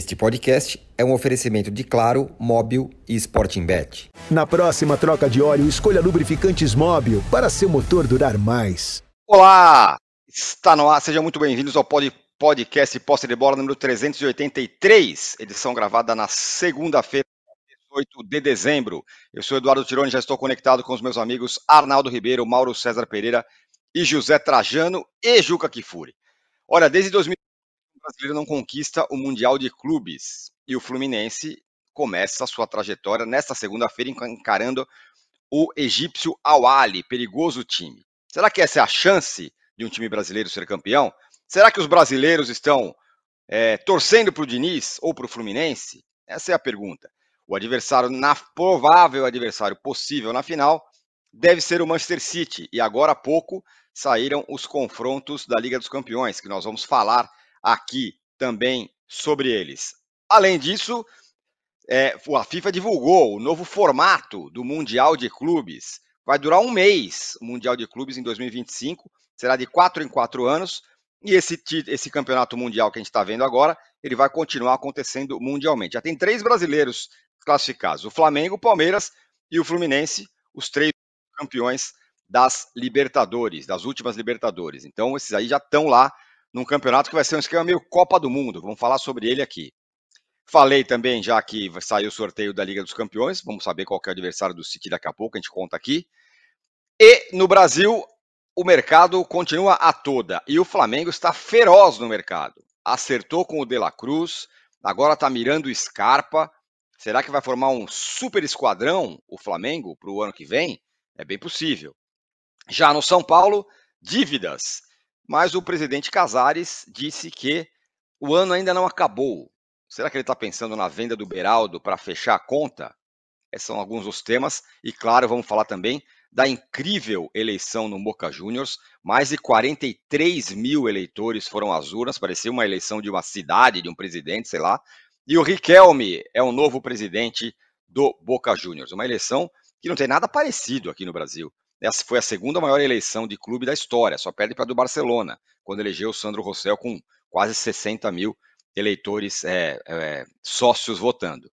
Este podcast é um oferecimento de Claro, Móbil e Sporting Bet. Na próxima troca de óleo, escolha lubrificantes Móbil para seu motor durar mais. Olá! Está no ar, sejam muito bem-vindos ao pod, podcast Posse de Bola número 383, edição gravada na segunda-feira, 18 de dezembro. Eu sou Eduardo Tironi, já estou conectado com os meus amigos Arnaldo Ribeiro, Mauro César Pereira e José Trajano e Juca Kifuri. Olha, desde 2000 o brasileiro não conquista o Mundial de Clubes e o Fluminense começa sua trajetória nesta segunda-feira encarando o egípcio Awali, perigoso time. Será que essa é a chance de um time brasileiro ser campeão? Será que os brasileiros estão é, torcendo para o Diniz ou para o Fluminense? Essa é a pergunta. O adversário, na provável adversário possível na final, deve ser o Manchester City. E agora há pouco saíram os confrontos da Liga dos Campeões, que nós vamos falar aqui também sobre eles. Além disso, é, a FIFA divulgou o novo formato do Mundial de Clubes. Vai durar um mês o Mundial de Clubes em 2025, será de quatro em quatro anos, e esse, esse campeonato mundial que a gente está vendo agora, ele vai continuar acontecendo mundialmente. Já tem três brasileiros classificados: o Flamengo, o Palmeiras e o Fluminense, os três campeões das Libertadores, das últimas Libertadores. Então, esses aí já estão lá num campeonato que vai ser um esquema meio Copa do Mundo. Vamos falar sobre ele aqui. Falei também já que saiu o sorteio da Liga dos Campeões. Vamos saber qual é o adversário do City daqui a pouco, a gente conta aqui. E no Brasil, o mercado continua a toda. E o Flamengo está feroz no mercado. Acertou com o De La Cruz, agora está mirando o Scarpa. Será que vai formar um super esquadrão o Flamengo para o ano que vem? É bem possível. Já no São Paulo, dívidas. Mas o presidente Casares disse que o ano ainda não acabou. Será que ele está pensando na venda do Beraldo para fechar a conta? Esses são alguns dos temas. E claro, vamos falar também da incrível eleição no Boca Juniors. Mais de 43 mil eleitores foram às urnas. Parecia uma eleição de uma cidade, de um presidente, sei lá. E o Riquelme é o novo presidente do Boca Juniors. Uma eleição que não tem nada parecido aqui no Brasil. Essa foi a segunda maior eleição de clube da história, só perde para a do Barcelona, quando elegeu o Sandro Rossell com quase 60 mil eleitores é, é, sócios votando.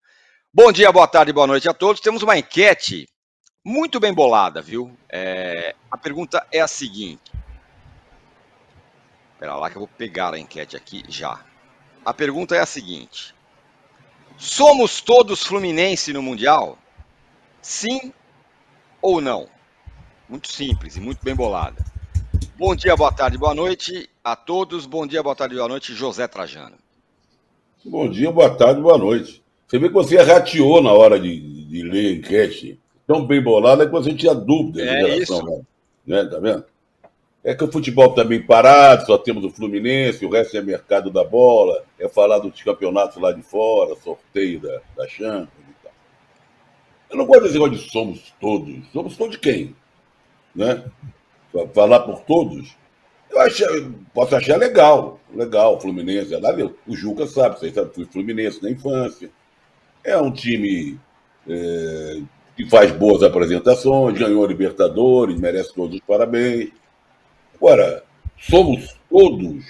Bom dia, boa tarde, boa noite a todos. Temos uma enquete muito bem bolada, viu? É, a pergunta é a seguinte. Espera lá que eu vou pegar a enquete aqui já. A pergunta é a seguinte: Somos todos Fluminense no Mundial? Sim ou não? Muito simples e muito bem bolada. Bom dia, boa tarde, boa noite a todos. Bom dia, boa tarde, boa noite, José Trajano. Bom dia, boa tarde, boa noite. Você vê que você rateou na hora de, de ler a enquete. Tão bem bolada que você tinha dúvida é de relação. Isso. Né? Tá vendo? É que o futebol está bem parado, só temos o Fluminense, o resto é mercado da bola, é falar dos campeonatos lá de fora, sorteio da, da Champions e tal. Eu não gosto desse negócio de somos todos. Somos todos de quem? Né? Falar por todos, eu acho, posso achar legal, legal, Fluminense. É lá, o Juca sabe, vocês sabem, fui Fluminense na infância. É um time é, que faz boas apresentações, ganhou a Libertadores, merece todos os parabéns. Agora, somos todos.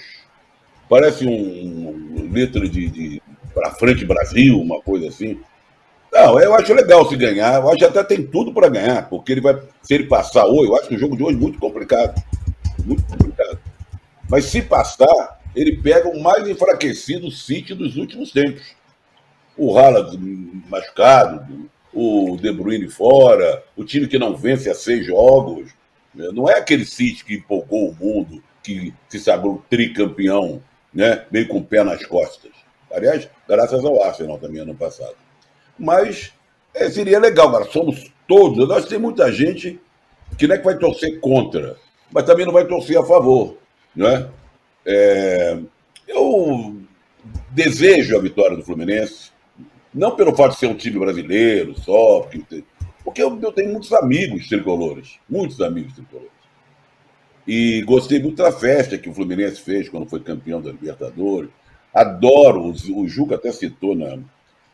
Parece um, um letra de, de para frente Brasil, uma coisa assim. Não, eu acho legal se ganhar. Eu acho que até tem tudo para ganhar, porque ele vai, se ele passar hoje, eu acho que o jogo de hoje é muito complicado. Muito complicado. Mas se passar, ele pega o mais enfraquecido City dos últimos tempos. O Haaland machucado, o De Bruyne fora, o time que não vence há seis jogos. Não é aquele City que empolgou o mundo, que se sagrou tricampeão, né? meio com o pé nas costas. Aliás, graças ao Arsenal também ano passado. Mas é, seria legal, agora somos todos. Nós tem muita gente que não é que vai torcer contra, mas também não vai torcer a favor. Né? É, eu desejo a vitória do Fluminense, não pelo fato de ser um time brasileiro só, porque, porque eu, eu tenho muitos amigos tricolores, muitos amigos tricolores. E gostei muito da festa que o Fluminense fez quando foi campeão da Libertadores. Adoro, o Juca até citou na,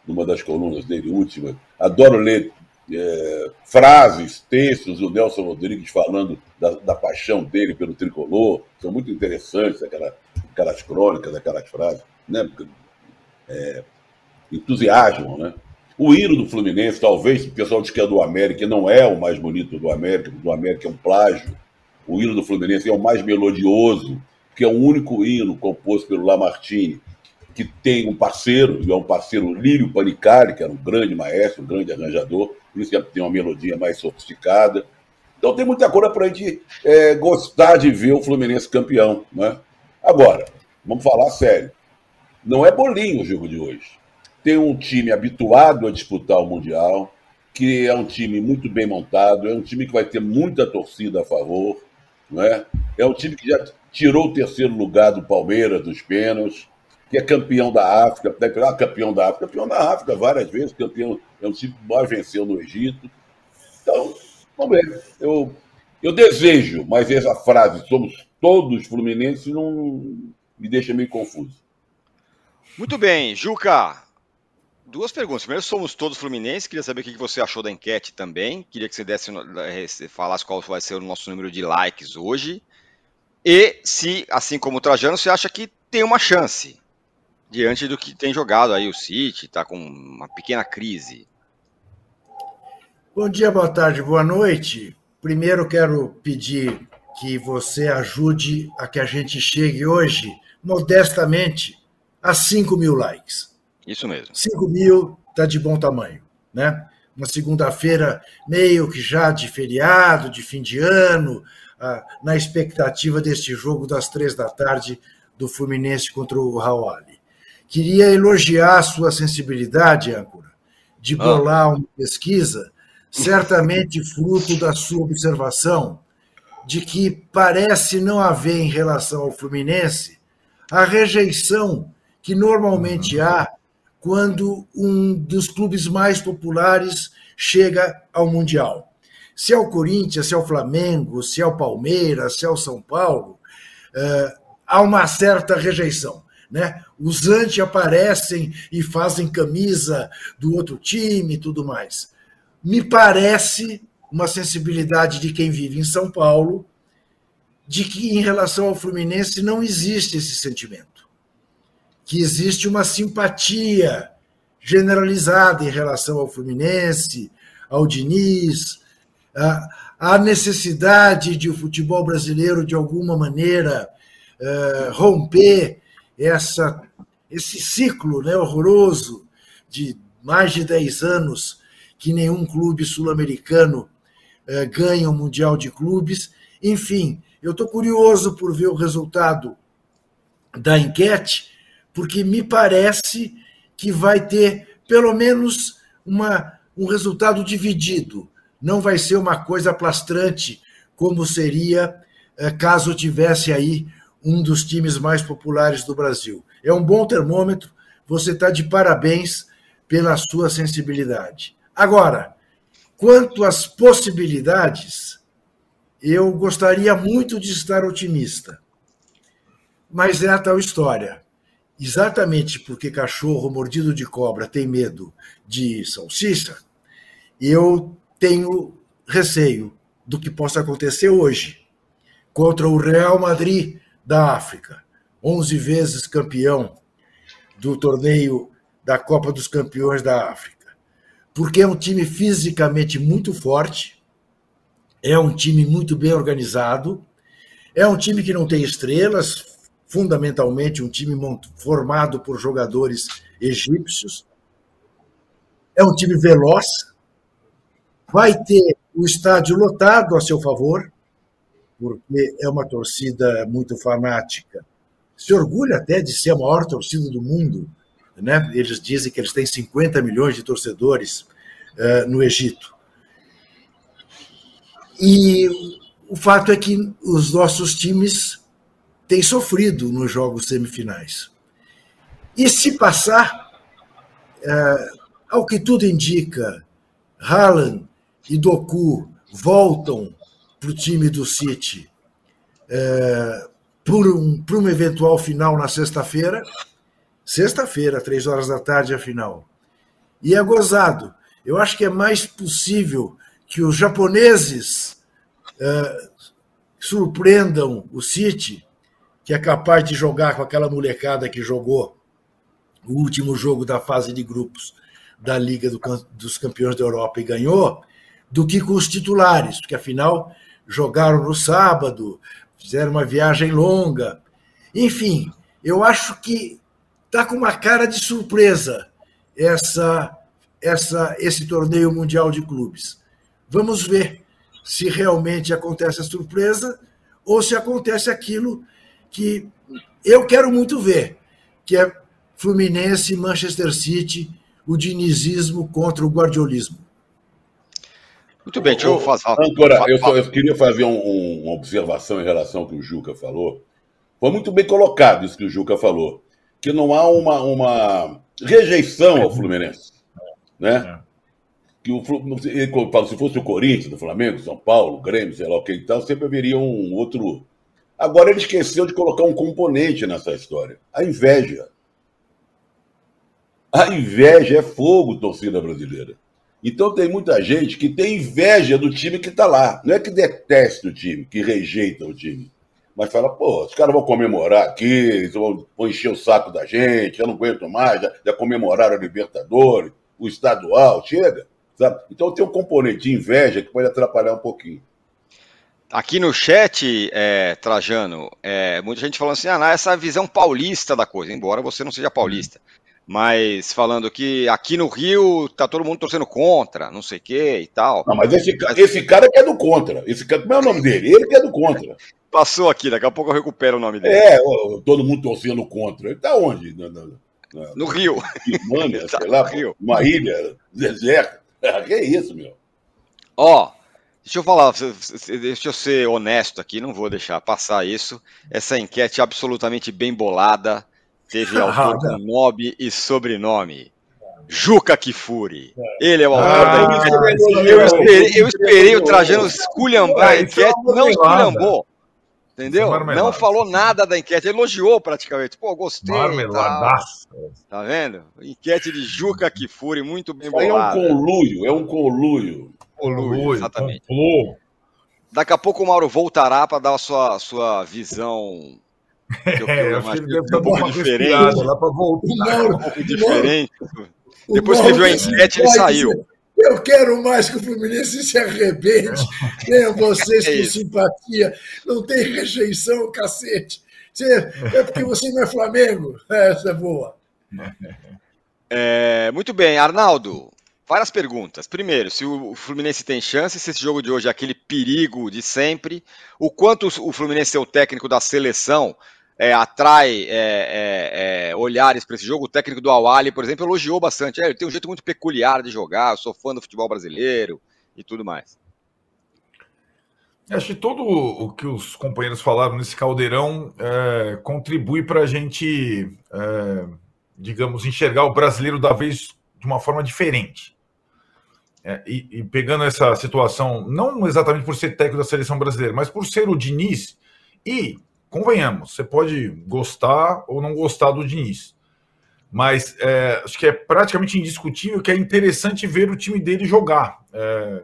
numa das colunas dele, última. Adoro ler é, frases, textos do Nelson Rodrigues falando da, da, paixão dele pelo tricolor. São muito interessantes aquela, aquelas crônicas, aquelas frases. Né? é, entusiasmam, né? O hino do Fluminense, talvez o pessoal diz que é do América, não é o mais bonito do América, do América é um plágio. O hino do Fluminense é o mais melodioso, que é o único hino composto pelo Lamartine, que tem um parceiro, e é um parceiro Lírio Panicari, que era um grande maestro, um grande arranjador, por isso que tem uma melodia mais sofisticada. Então tem muita coisa para a gente é, gostar de ver o Fluminense campeão. Né? Agora, vamos falar sério. Não é bolinho o jogo de hoje. Tem um time habituado a disputar o Mundial, que é um time muito bem montado, é um time que vai ter muita torcida a favor, não é? É um time que já tirou o terceiro lugar do Palmeiras dos pênaltis, que é campeão da África, deve pegar campeão da África, campeão da África várias vezes, campeão, é um time que mais venceu no Egito. Então, vamos ver. Eu, eu desejo, mas essa frase, somos todos fluminenses, não me deixa meio confuso. Muito bem, Juca. Duas perguntas. Primeiro, somos todos fluminenses. Queria saber o que você achou da enquete também. Queria que você desse, eh, falasse qual vai ser o nosso número de likes hoje. E se, assim como o Trajano, você acha que tem uma chance diante do que tem jogado aí o City, está com uma pequena crise. Bom dia, boa tarde, boa noite. Primeiro quero pedir que você ajude a que a gente chegue hoje, modestamente, a 5 mil likes. Isso mesmo. 5 mil está de bom tamanho, né? Uma segunda-feira meio que já de feriado, de fim de ano, ah, na expectativa deste jogo das três da tarde do Fluminense contra o Hawali. Queria elogiar a sua sensibilidade, âncora, de ah. bolar uma pesquisa, certamente fruto da sua observação de que parece não haver em relação ao Fluminense a rejeição que normalmente há quando um dos clubes mais populares chega ao Mundial. Se é o Corinthians, se é o Flamengo, se é o Palmeiras, se é o São Paulo, uh, há uma certa rejeição. Né? Os anti aparecem e fazem camisa do outro time e tudo mais. Me parece uma sensibilidade de quem vive em São Paulo de que, em relação ao Fluminense, não existe esse sentimento que existe uma simpatia generalizada em relação ao Fluminense, ao Diniz, a necessidade de o futebol brasileiro, de alguma maneira, eh, romper essa, esse ciclo né, horroroso de mais de 10 anos que nenhum clube sul-americano eh, ganha o Mundial de Clubes. Enfim, eu estou curioso por ver o resultado da enquete porque me parece que vai ter pelo menos uma, um resultado dividido. Não vai ser uma coisa plastrante, como seria eh, caso tivesse aí um dos times mais populares do Brasil. É um bom termômetro, você está de parabéns pela sua sensibilidade. Agora, quanto às possibilidades, eu gostaria muito de estar otimista. Mas é a tal história exatamente porque cachorro mordido de cobra tem medo de salsicha, eu tenho receio do que possa acontecer hoje contra o Real Madrid da África, 11 vezes campeão do torneio da Copa dos Campeões da África. Porque é um time fisicamente muito forte, é um time muito bem organizado, é um time que não tem estrelas, fundamentalmente um time formado por jogadores egípcios. É um time veloz, vai ter o estádio lotado a seu favor, porque é uma torcida muito fanática. Se orgulha até de ser a maior torcida do mundo. Né? Eles dizem que eles têm 50 milhões de torcedores uh, no Egito. E o fato é que os nossos times tem sofrido nos jogos semifinais. E se passar, é, ao que tudo indica, Haaland e Doku voltam para o time do City é, por, um, por uma eventual final na sexta-feira. Sexta-feira, três horas da tarde, a final. E é gozado. Eu acho que é mais possível que os japoneses é, surpreendam o City que é capaz de jogar com aquela molecada que jogou o último jogo da fase de grupos da Liga do, dos Campeões da Europa e ganhou, do que com os titulares, porque afinal jogaram no sábado, fizeram uma viagem longa. Enfim, eu acho que está com uma cara de surpresa essa, essa, esse torneio mundial de clubes. Vamos ver se realmente acontece a surpresa ou se acontece aquilo que eu quero muito ver, que é Fluminense, Manchester City, o dinizismo contra o guardiolismo. Muito bem, deixa eu fazer. Agora, eu, só, eu queria fazer um, um, uma observação em relação ao que o Juca falou. Foi muito bem colocado isso que o Juca falou, que não há uma, uma rejeição ao Fluminense, né? Que o, se fosse o Corinthians, o Flamengo, São Paulo, Grêmio, sei lá o que e tal, sempre haveria um outro. Agora ele esqueceu de colocar um componente nessa história: a inveja. A inveja é fogo, torcida brasileira. Então tem muita gente que tem inveja do time que está lá. Não é que detesta o time, que rejeita o time. Mas fala, pô, os caras vão comemorar aqui, vão encher o saco da gente, eu não aguento mais, já, já comemoraram a Libertadores, o estadual, chega. Sabe? Então tem um componente de inveja que pode atrapalhar um pouquinho. Aqui no chat, é, Trajano, é, muita gente falando assim, ah, essa visão paulista da coisa, embora você não seja paulista mas falando que aqui no Rio tá todo mundo torcendo contra, não sei o que e tal. Não, mas esse, esse cara que é do contra. Esse cara, como é o nome dele? Ele que é do contra. Passou aqui, daqui a pouco eu recupero o nome dele. É, todo mundo torcendo contra. Ele tá onde? Na, na, na, no Rio. Mano, tá sei lá, Rio. uma ilha deserta. Que é isso, meu? Ó, deixa eu falar, deixa eu ser honesto aqui, não vou deixar passar isso. Essa enquete absolutamente bem bolada Teve autor com nome e sobrenome. Juca Kifuri. Ele é o autor ah, da enquete. Eu esperei, eu esperei o Trajano esculhambar a enquete, não esculhambou. Entendeu? Não falou nada da enquete, elogiou praticamente. Pô, gostei. Marmeladaço. Tá. tá vendo? Enquete de Juca Kifuri, muito bem bolada. É um conluio, é um conluio. Conluio, exatamente. Daqui a pouco o Mauro voltará para dar a sua, sua visão que é, eu acho que ele deve um pouco diferente. Lá voltar. um pouco diferente. Depois que viu a enquete, ele saiu. Eu quero mais que o Fluminense se arrebente. Tenha vocês é com simpatia. Não tem rejeição, cacete. É porque você não é Flamengo. Essa é boa. É, muito bem, Arnaldo. Várias perguntas. Primeiro, se o Fluminense tem chance, se esse jogo de hoje é aquele perigo de sempre, o quanto o Fluminense é o técnico da seleção é, atrai é, é, é, olhares para esse jogo. O técnico do Awali, por exemplo, elogiou bastante. É, ele tem um jeito muito peculiar de jogar, eu sou fã do futebol brasileiro e tudo mais. Acho que todo o que os companheiros falaram nesse caldeirão é, contribui para a gente, digamos, enxergar o brasileiro da vez de uma forma diferente. E, e, pegando essa situação, não exatamente por ser técnico da seleção brasileira, mas por ser o Diniz e convenhamos, você pode gostar ou não gostar do Diniz. Mas é, acho que é praticamente indiscutível que é interessante ver o time dele jogar. É,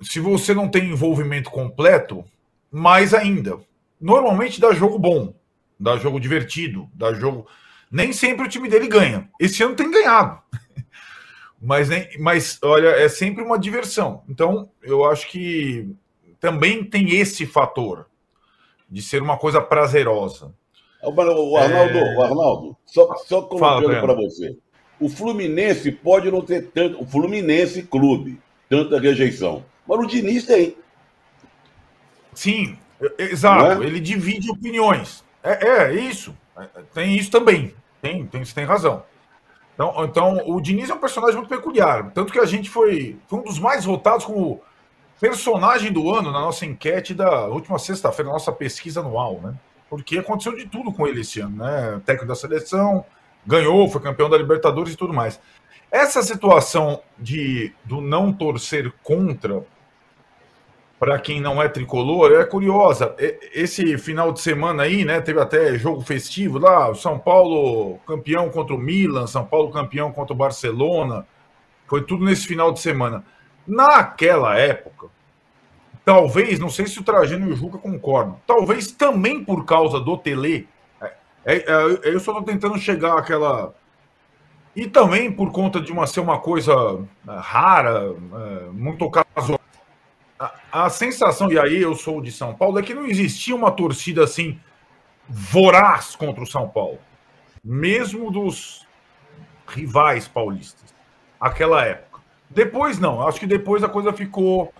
se você não tem envolvimento completo, mais ainda. Normalmente dá jogo bom, dá jogo divertido, dá jogo. Nem sempre o time dele ganha. Esse ano tem ganhado. mas, nem, mas olha, é sempre uma diversão. Então, eu acho que também tem esse fator de ser uma coisa prazerosa. O Arnaldo, é... o Arnaldo só, só colocando para você. O Fluminense pode não ter tanto. O Fluminense Clube, tanta rejeição. Mas o Diniz tem. Sim, exato. É? Ele divide opiniões. É, é, isso. Tem isso também. Tem, tem, você tem razão. Então, então, o Diniz é um personagem muito peculiar. Tanto que a gente foi, foi um dos mais votados como personagem do ano na nossa enquete da última sexta-feira, nossa pesquisa anual, né? Porque aconteceu de tudo com ele esse ano, né? Técnico da seleção, ganhou, foi campeão da Libertadores e tudo mais. Essa situação de do não torcer contra para quem não é tricolor é curiosa. Esse final de semana aí, né, teve até jogo festivo lá, São Paulo campeão contra o Milan, São Paulo campeão contra o Barcelona. Foi tudo nesse final de semana. Naquela época, talvez, não sei se o Trajano e o Juca concordam, talvez também por causa do Tele, é, É, é, eu só estou tentando chegar àquela. E também por conta de uma ser uma coisa é, rara, é, muito casual. A, a sensação, e aí eu sou de São Paulo, é que não existia uma torcida assim voraz contra o São Paulo, mesmo dos rivais paulistas, aquela época. Depois não, acho que depois a coisa ficou.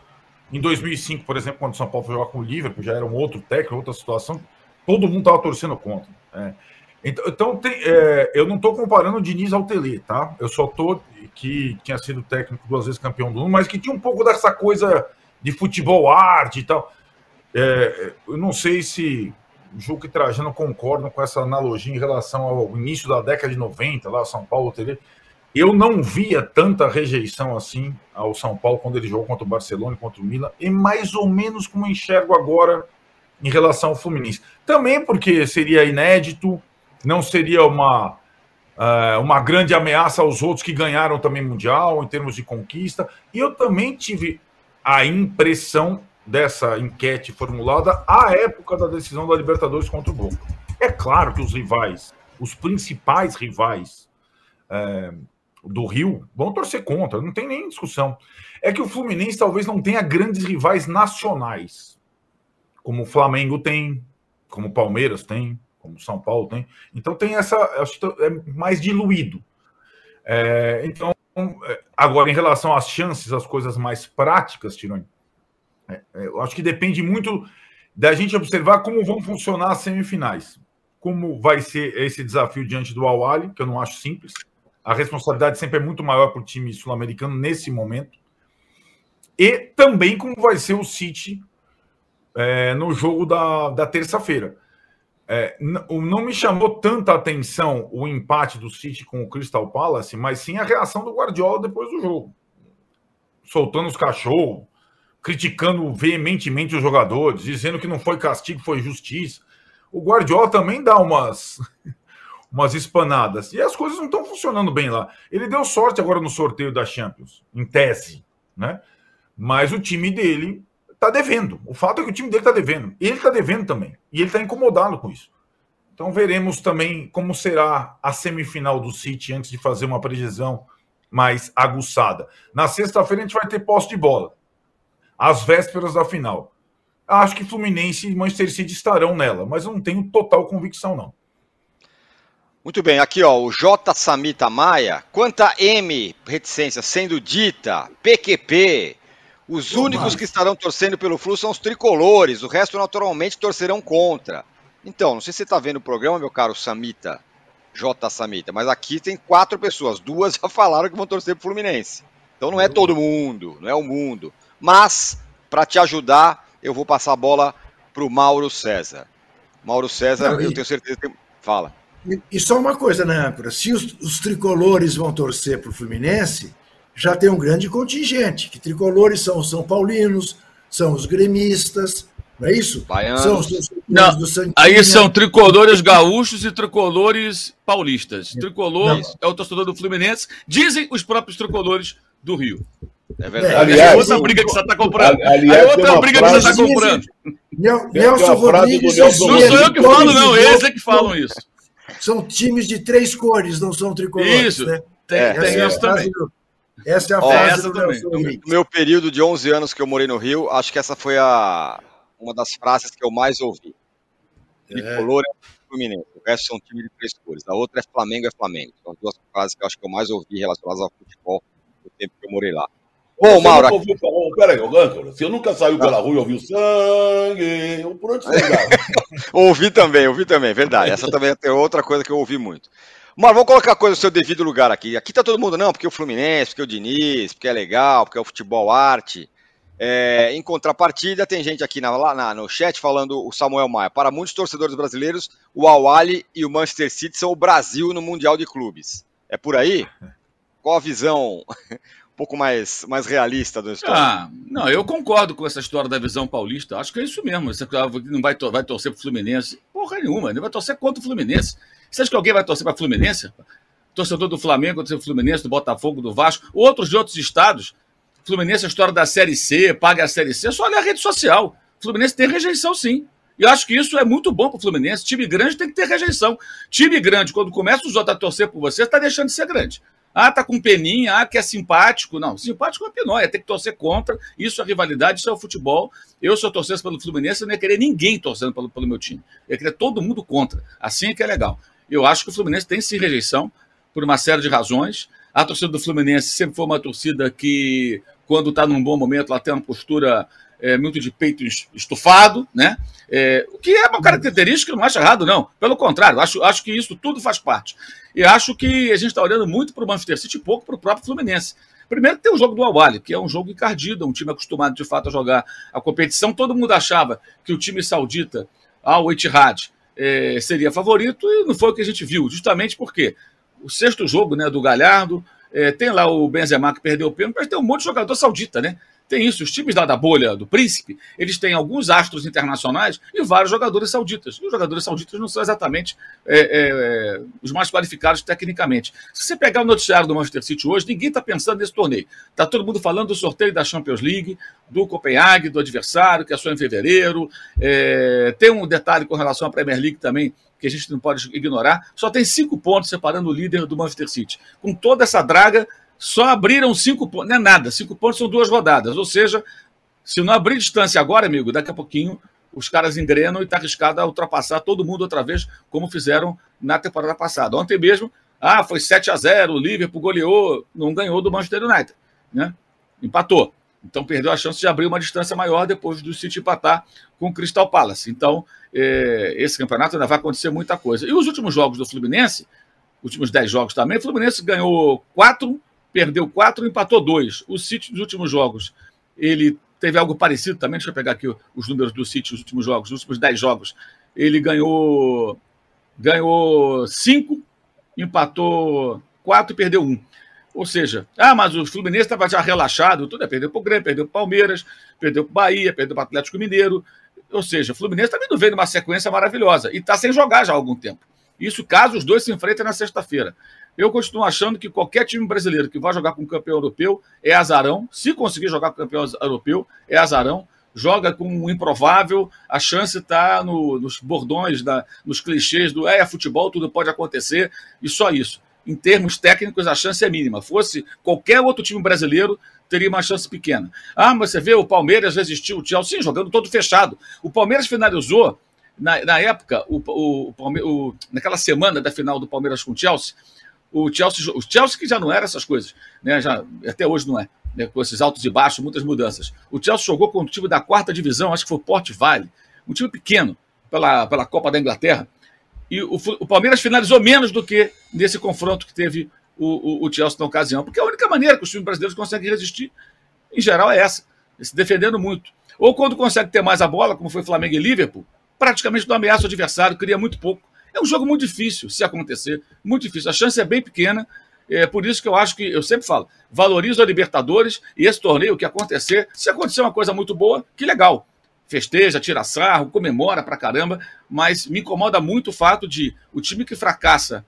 Em 2005, por exemplo, quando o São Paulo foi jogar com o Liverpool, já era um outro técnico, outra situação, todo mundo estava torcendo contra. É. Então, então tem, é, eu não estou comparando o Diniz ao Tele, tá? Eu só estou que tinha sido técnico duas vezes campeão do mundo, mas que tinha um pouco dessa coisa de futebol arte e tal. É, eu não sei se Juca e Trajano concordam com essa analogia em relação ao início da década de 90, lá São Paulo Tele. Eu não via tanta rejeição assim ao São Paulo quando ele jogou contra o Barcelona e contra o Milan, e mais ou menos como enxergo agora em relação ao Fluminense. Também porque seria inédito, não seria uma, uh, uma grande ameaça aos outros que ganharam também Mundial em termos de conquista. E eu também tive a impressão dessa enquete formulada à época da decisão da Libertadores contra o Boca. É claro que os rivais, os principais rivais é, do Rio, vão torcer contra, não tem nem discussão. É que o Fluminense talvez não tenha grandes rivais nacionais como o Flamengo tem, como o Palmeiras tem, como o São Paulo tem. Então tem essa, é mais diluído. É, então, agora em relação às chances, as coisas mais práticas, Tironi, é, é, eu acho que depende muito da gente observar como vão funcionar as semifinais. Como vai ser esse desafio diante do Awali, que eu não acho simples. A responsabilidade sempre é muito maior para o time sul-americano nesse momento. E também como vai ser o City é, no jogo da, da terça-feira. É, não me chamou tanta atenção o empate do City com o Crystal Palace, mas sim a reação do Guardiola depois do jogo. Soltando os cachorros, criticando veementemente os jogadores, dizendo que não foi castigo, foi justiça. O Guardiola também dá umas, umas espanadas. E as coisas não estão funcionando bem lá. Ele deu sorte agora no sorteio da Champions, em tese, né? Mas o time dele tá devendo. O fato é que o time dele tá devendo. Ele tá devendo também. E ele tá incomodado com isso. Então veremos também como será a semifinal do City antes de fazer uma previsão mais aguçada. Na sexta-feira a gente vai ter posse de bola. Às vésperas da final. Acho que Fluminense e Manchester City estarão nela, mas eu não tenho total convicção, não. Muito bem, aqui ó, o J. Samita Maia. Quanta M reticência sendo dita, PQP, os únicos que estarão torcendo pelo Flu são os tricolores, o resto naturalmente torcerão contra. Então, não sei se você está vendo o programa, meu caro Samita, J. Samita, mas aqui tem quatro pessoas, duas já falaram que vão torcer pro Fluminense. Então não é todo mundo, não é o mundo. Mas, para te ajudar, eu vou passar a bola pro Mauro César. Mauro César, não, e... eu tenho certeza que. Fala. E, e só uma coisa, né, Âncora? Se os, os tricolores vão torcer pro Fluminense, já tem um grande contingente, que tricolores são os São Paulinos, são os gremistas, não é isso? Baianos. São os não, do Aí são tricolores gaúchos e tricolores paulistas. Tricolores é o torcedor do Fluminense, dizem os próprios tricolores do Rio. É verdade. É, aliás, é outra briga que você está comprando. Aliás, é outra briga que você está comprando. Nelson Rodrigues. Não sou eu que falo, não. Eles é que falam isso. São times de três cores, não são tricolores. Isso. Né? Tem, é, tem isso também. Do, essa é a frase do Nelson No meu período de 11 anos que eu morei no Rio, acho que essa foi a, uma das frases que eu mais ouvi. Tricolor é, é Fluminense, o resto são time de três cores. A outra é Flamengo é Flamengo. São as duas frases que eu acho que eu mais ouvi relacionadas ao futebol no tempo que eu morei lá. Bom, Mauro. Ouviu, peraí, Gâncora, você nunca saiu pela rua e ouviu sangue? Por onde você ouvi também, ouvi também, verdade. Essa também é outra coisa que eu ouvi muito. Mas vamos colocar a coisa no seu devido lugar aqui. Aqui tá todo mundo, não, porque o Fluminense, porque o Diniz, porque é legal, porque é o futebol arte. É, em contrapartida, tem gente aqui na, lá na, no chat falando o Samuel Maia. Para muitos torcedores brasileiros, o Awali e o Manchester City são o Brasil no Mundial de Clubes. É por aí? Qual a visão pouco mais, mais realista do história? Ah, não, eu concordo com essa história da visão paulista. Acho que é isso mesmo. Você não vai, vai torcer pro Fluminense. Porra nenhuma, ele vai torcer contra o Fluminense. Você acha que alguém vai torcer para Fluminense? Torcedor do Flamengo, torcedor do Fluminense, do Botafogo, do Vasco, outros de outros estados. Fluminense, a história da Série C, paga a Série C, só olha a rede social. Fluminense tem rejeição, sim. E eu acho que isso é muito bom para o Fluminense. Time grande tem que ter rejeição. Time grande, quando começa os outros a torcer por você, está deixando de ser grande. Ah, tá com peninha, ah, que é simpático. Não, simpático é pinóia, tem que torcer contra. Isso é rivalidade, isso é o futebol. Eu, se eu torcesse pelo Fluminense, eu não ia querer ninguém torcendo pelo, pelo meu time. Eu ia querer todo mundo contra. Assim é que é legal. Eu acho que o Fluminense tem sim rejeição, por uma série de razões. A torcida do Fluminense sempre foi uma torcida que, quando está num bom momento, ela tem uma postura é, muito de peito estufado, né? É, o que é uma característica eu não acho errado, não. Pelo contrário, acho, acho que isso tudo faz parte. E acho que a gente está olhando muito para o Manchester City e pouco para o próprio Fluminense. Primeiro tem o jogo do Awali, que é um jogo encardido, um time acostumado de fato a jogar a competição. Todo mundo achava que o time saudita, ao Etihad, é, seria favorito e não foi o que a gente viu, justamente porque o sexto jogo né, do Galhardo, é, tem lá o Benzema que perdeu o pênalti, mas tem um monte de jogador saudita, né? Tem isso, os times lá da bolha do Príncipe, eles têm alguns astros internacionais e vários jogadores sauditas. E os jogadores sauditas não são exatamente é, é, os mais qualificados tecnicamente. Se você pegar o noticiário do Manchester City hoje, ninguém está pensando nesse torneio. Está todo mundo falando do sorteio da Champions League, do Copenhague, do adversário, que é só em fevereiro. É, tem um detalhe com relação à Premier League também, que a gente não pode ignorar. Só tem cinco pontos separando o líder do Manchester City. Com toda essa draga, só abriram cinco pontos. Não é nada, cinco pontos são duas rodadas. Ou seja, se não abrir distância agora, amigo, daqui a pouquinho os caras engrenam e está arriscado a ultrapassar todo mundo outra vez, como fizeram na temporada passada. Ontem mesmo, ah, foi 7 a 0 o Liverpool goleou, não ganhou do Manchester United, né? Empatou. Então perdeu a chance de abrir uma distância maior depois do City empatar com o Crystal Palace. Então, é, esse campeonato ainda vai acontecer muita coisa. E os últimos jogos do Fluminense, últimos 10 jogos também, o Fluminense ganhou 4 perdeu quatro, empatou dois. O City dos últimos jogos, ele teve algo parecido também. Deixa eu pegar aqui os números do City nos últimos jogos, nos últimos dez jogos. Ele ganhou ganhou cinco, empatou quatro e perdeu um. Ou seja, ah, mas o Fluminense estava já relaxado, tudo é, perdeu para o Grêmio, perdeu para o Palmeiras, perdeu para o Bahia, perdeu para o Atlético Mineiro. Ou seja, o Fluminense também não veio numa sequência maravilhosa e está sem jogar já há algum tempo. Isso caso os dois se enfrentem na sexta-feira. Eu continuo achando que qualquer time brasileiro que vai jogar com um campeão europeu é azarão. Se conseguir jogar com campeão europeu, é azarão. Joga com um improvável, a chance está no, nos bordões, da, nos clichês do é, é futebol, tudo pode acontecer, e só isso. Em termos técnicos, a chance é mínima. Fosse qualquer outro time brasileiro, teria uma chance pequena. Ah, mas você vê, o Palmeiras resistiu, o Chelsea, sim, jogando todo fechado. O Palmeiras finalizou, na, na época, o, o, o, naquela semana da final do Palmeiras com o Chelsea, o Chelsea, o Chelsea que já não era essas coisas, né? Já, até hoje não é, né? com esses altos e baixos, muitas mudanças. O Chelsea jogou com o time da quarta divisão, acho que foi o Port Vale, um time pequeno pela, pela Copa da Inglaterra. E o, o Palmeiras finalizou menos do que nesse confronto que teve o, o, o, Chelsea na ocasião, porque a única maneira que os times brasileiros conseguem resistir, em geral, é essa, se defendendo muito. Ou quando consegue ter mais a bola, como foi Flamengo e Liverpool, praticamente não ameaça o adversário, cria muito pouco é um jogo muito difícil se acontecer, muito difícil. A chance é bem pequena. É por isso que eu acho que, eu sempre falo, valorizo a Libertadores e esse torneio que acontecer. Se acontecer uma coisa muito boa, que legal. Festeja, tira sarro, comemora pra caramba, mas me incomoda muito o fato de o time que fracassa,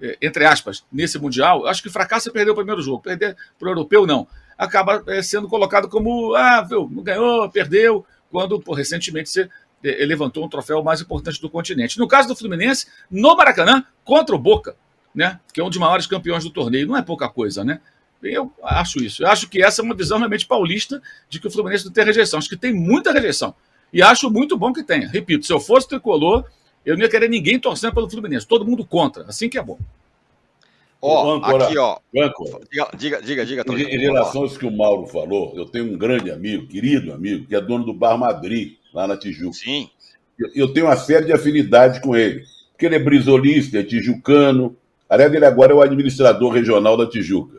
é, entre aspas, nesse Mundial, acho que fracassa perdeu o primeiro jogo. Perder para o europeu, não. Acaba é, sendo colocado como, ah, viu, não ganhou, perdeu, quando pô, recentemente você levantou um troféu mais importante do continente. No caso do Fluminense, no Maracanã, contra o Boca, né? Que é um dos maiores campeões do torneio. Não é pouca coisa, né? Eu acho isso. Eu acho que essa é uma visão realmente paulista de que o Fluminense não tem rejeição. Acho que tem muita rejeição. E acho muito bom que tenha. Repito, se eu fosse tricolor, eu não ia querer ninguém torcendo pelo Fluminense. Todo mundo contra. Assim que é bom. Ó, oh, aqui, ó. Diga, diga, diga. diga em, em relação a isso que o Mauro falou, eu tenho um grande amigo, querido amigo, que é dono do Bar Madrid lá na Tijuca. Sim. Eu tenho uma série de afinidades com ele, porque ele é brisolista, é tijucano. Aliás, ele agora é o administrador regional da Tijuca.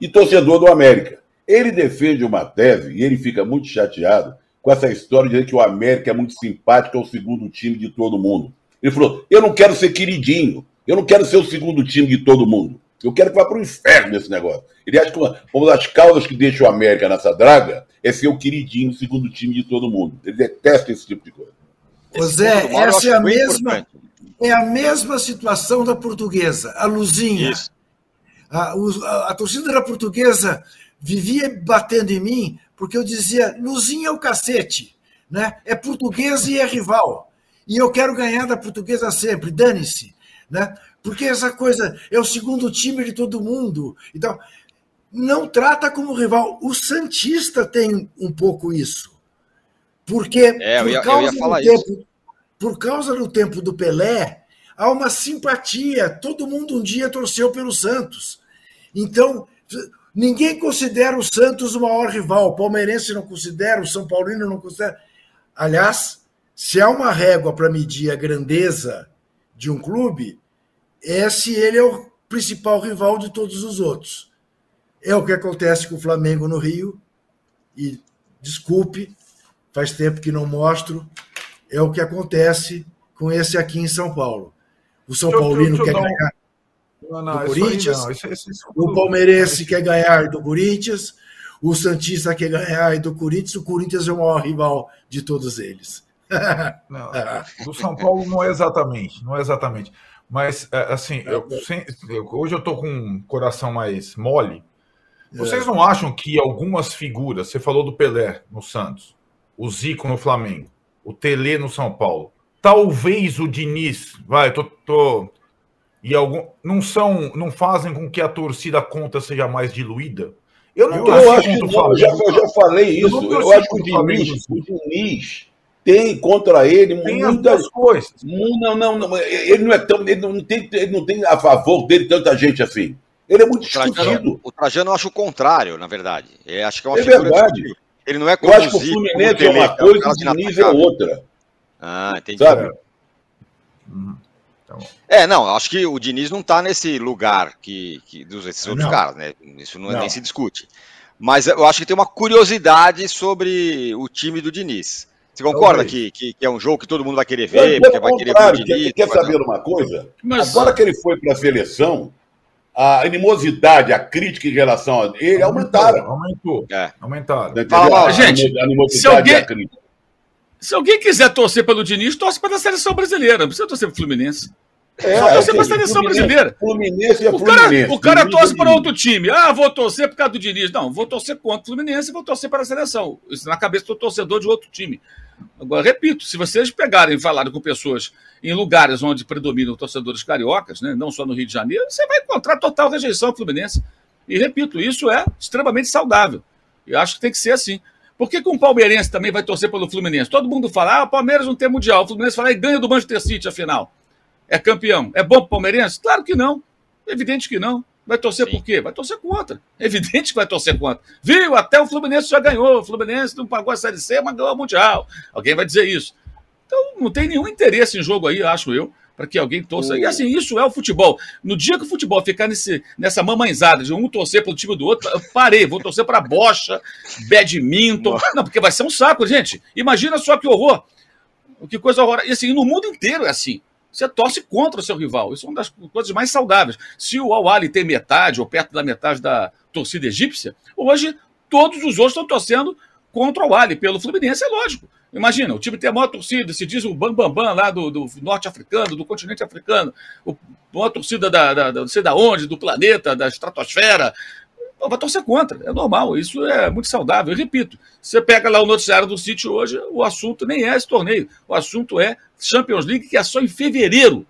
E torcedor do América. Ele defende uma tese, e ele fica muito chateado com essa história de que o América é muito simpático, é o segundo time de todo mundo. Ele falou: eu não quero ser queridinho, eu não quero ser o segundo time de todo mundo. Eu quero que vá para o inferno esse negócio. Ele acha que uma, uma das causas que deixa o América nessa draga é ser o queridinho, o segundo time de todo mundo. Ele detesta esse tipo de coisa. Ô Zé, essa é a mesma. É a mesma situação da portuguesa, a Luzinha. A, a, a, torcida da portuguesa vivia batendo em mim porque eu dizia Luzinha é o cacete, né? É portuguesa e é rival. e eu quero ganhar da portuguesa sempre, dane-se. Né? Porque essa coisa é o segundo time de todo mundo. Então, não trata como rival. O Santista tem um pouco isso. Porque é, por, ia, causa do tempo, por causa do tempo do Pelé, há uma simpatia. Todo mundo um dia torceu pelo Santos. Então, ninguém considera o Santos o maior rival. O palmeirense não considera, o São Paulino não considera. Aliás, se há uma régua para medir a grandeza de um clube, é se ele é o principal rival de todos os outros. É o que acontece com o Flamengo no Rio, e desculpe, faz tempo que não mostro, é o que acontece com esse aqui em São Paulo. O São Paulino quer ganhar não, não, do Corinthians, isso, isso, isso, o Palmeirense quer ganhar do Corinthians, o Santista quer ganhar do Corinthians, o Corinthians é o maior rival de todos eles. Não, do São Paulo não é exatamente, não é exatamente. Mas, é, assim, eu, hoje eu estou com um coração mais mole. Vocês não acham que algumas figuras, você falou do Pelé no Santos, o Zico no Flamengo, o Tele no São Paulo, talvez o Diniz, vai, tô, tô e algum, não são, não fazem com que a torcida conta seja mais diluída? Eu não eu acho que não, eu já, eu já falei isso. Eu, eu acho que o Diniz, o Diniz tem contra ele tem muitas coisas. Não, não, não, ele não é tão, ele não tem, ele não tem a favor dele tanta gente assim. Ele é muito discutido. O Trajano eu acho o contrário, na verdade. Eu acho que é uma é verdade. Ele não é Eu acho que o Fluminense é uma coisa e o Diniz é outra. Ah, entendi. Sabe? Uhum. Tá é, não, acho que o Diniz não está nesse lugar que, que dos esses outros não. caras, né? Isso não, não, nem se discute. Mas eu acho que tem uma curiosidade sobre o time do Diniz. Você concorda que, que, que, é um jogo que todo mundo vai querer ver? porque vai querer ver o Diniz, quer, quer saber uma coisa? Mas... Agora que ele foi para a seleção, a animosidade, a crítica em relação a ele aumentaram. Aumentou. É. Aumentaram. Fala, gente, a animosidade se alguém, a crítica. Se alguém quiser torcer pelo Diniz, torce para a seleção brasileira. Não precisa torcer para o Fluminense. É, Só torcer para a seleção brasileira. Fluminense é o cara, Fluminense. O cara torce para outro time. Ah, vou torcer por causa do Diniz. Não, vou torcer contra o Fluminense e vou torcer para a seleção. Isso na cabeça do torcedor de outro time. Agora, repito, se vocês pegarem e falarem com pessoas em lugares onde predominam torcedores cariocas, né, não só no Rio de Janeiro, você vai encontrar total rejeição ao Fluminense. E repito, isso é extremamente saudável. E acho que tem que ser assim. Por que, que um palmeirense também vai torcer pelo Fluminense? Todo mundo fala, ah, o Palmeiras não tem mundial. O Fluminense fala e ganha do Manchester City, afinal. É campeão. É bom para o palmeirense? Claro que não. Evidente que não. Vai torcer Sim. por quê? Vai torcer contra. Evidente que vai torcer contra. Viu? Até o Fluminense já ganhou. O Fluminense não pagou a Série C, mas ganhou o Mundial. Alguém vai dizer isso. Então não tem nenhum interesse em jogo aí, acho eu, para que alguém torça. E assim, isso é o futebol. No dia que o futebol ficar nesse, nessa mamãezada de um torcer pelo time do outro, eu parei, vou torcer para bocha, badminton. Não, porque vai ser um saco, gente. Imagina só que horror. Que coisa horrorosa. E assim, no mundo inteiro é assim você torce contra o seu rival. Isso é uma das coisas mais saudáveis. Se o Al-Ali tem metade ou perto da metade da torcida egípcia, hoje todos os outros estão torcendo contra o Ali, pelo Fluminense, é lógico. Imagina, o time tem a maior torcida, se diz o Bambambam Bam, Bam, lá do, do norte africano, do continente africano, a maior torcida da, da, da, não sei da onde, do planeta, da estratosfera vai torcer contra. É normal, isso é muito saudável. Eu repito, você pega lá o noticiário do City hoje, o assunto nem é esse torneio. O assunto é Champions League, que é só em fevereiro.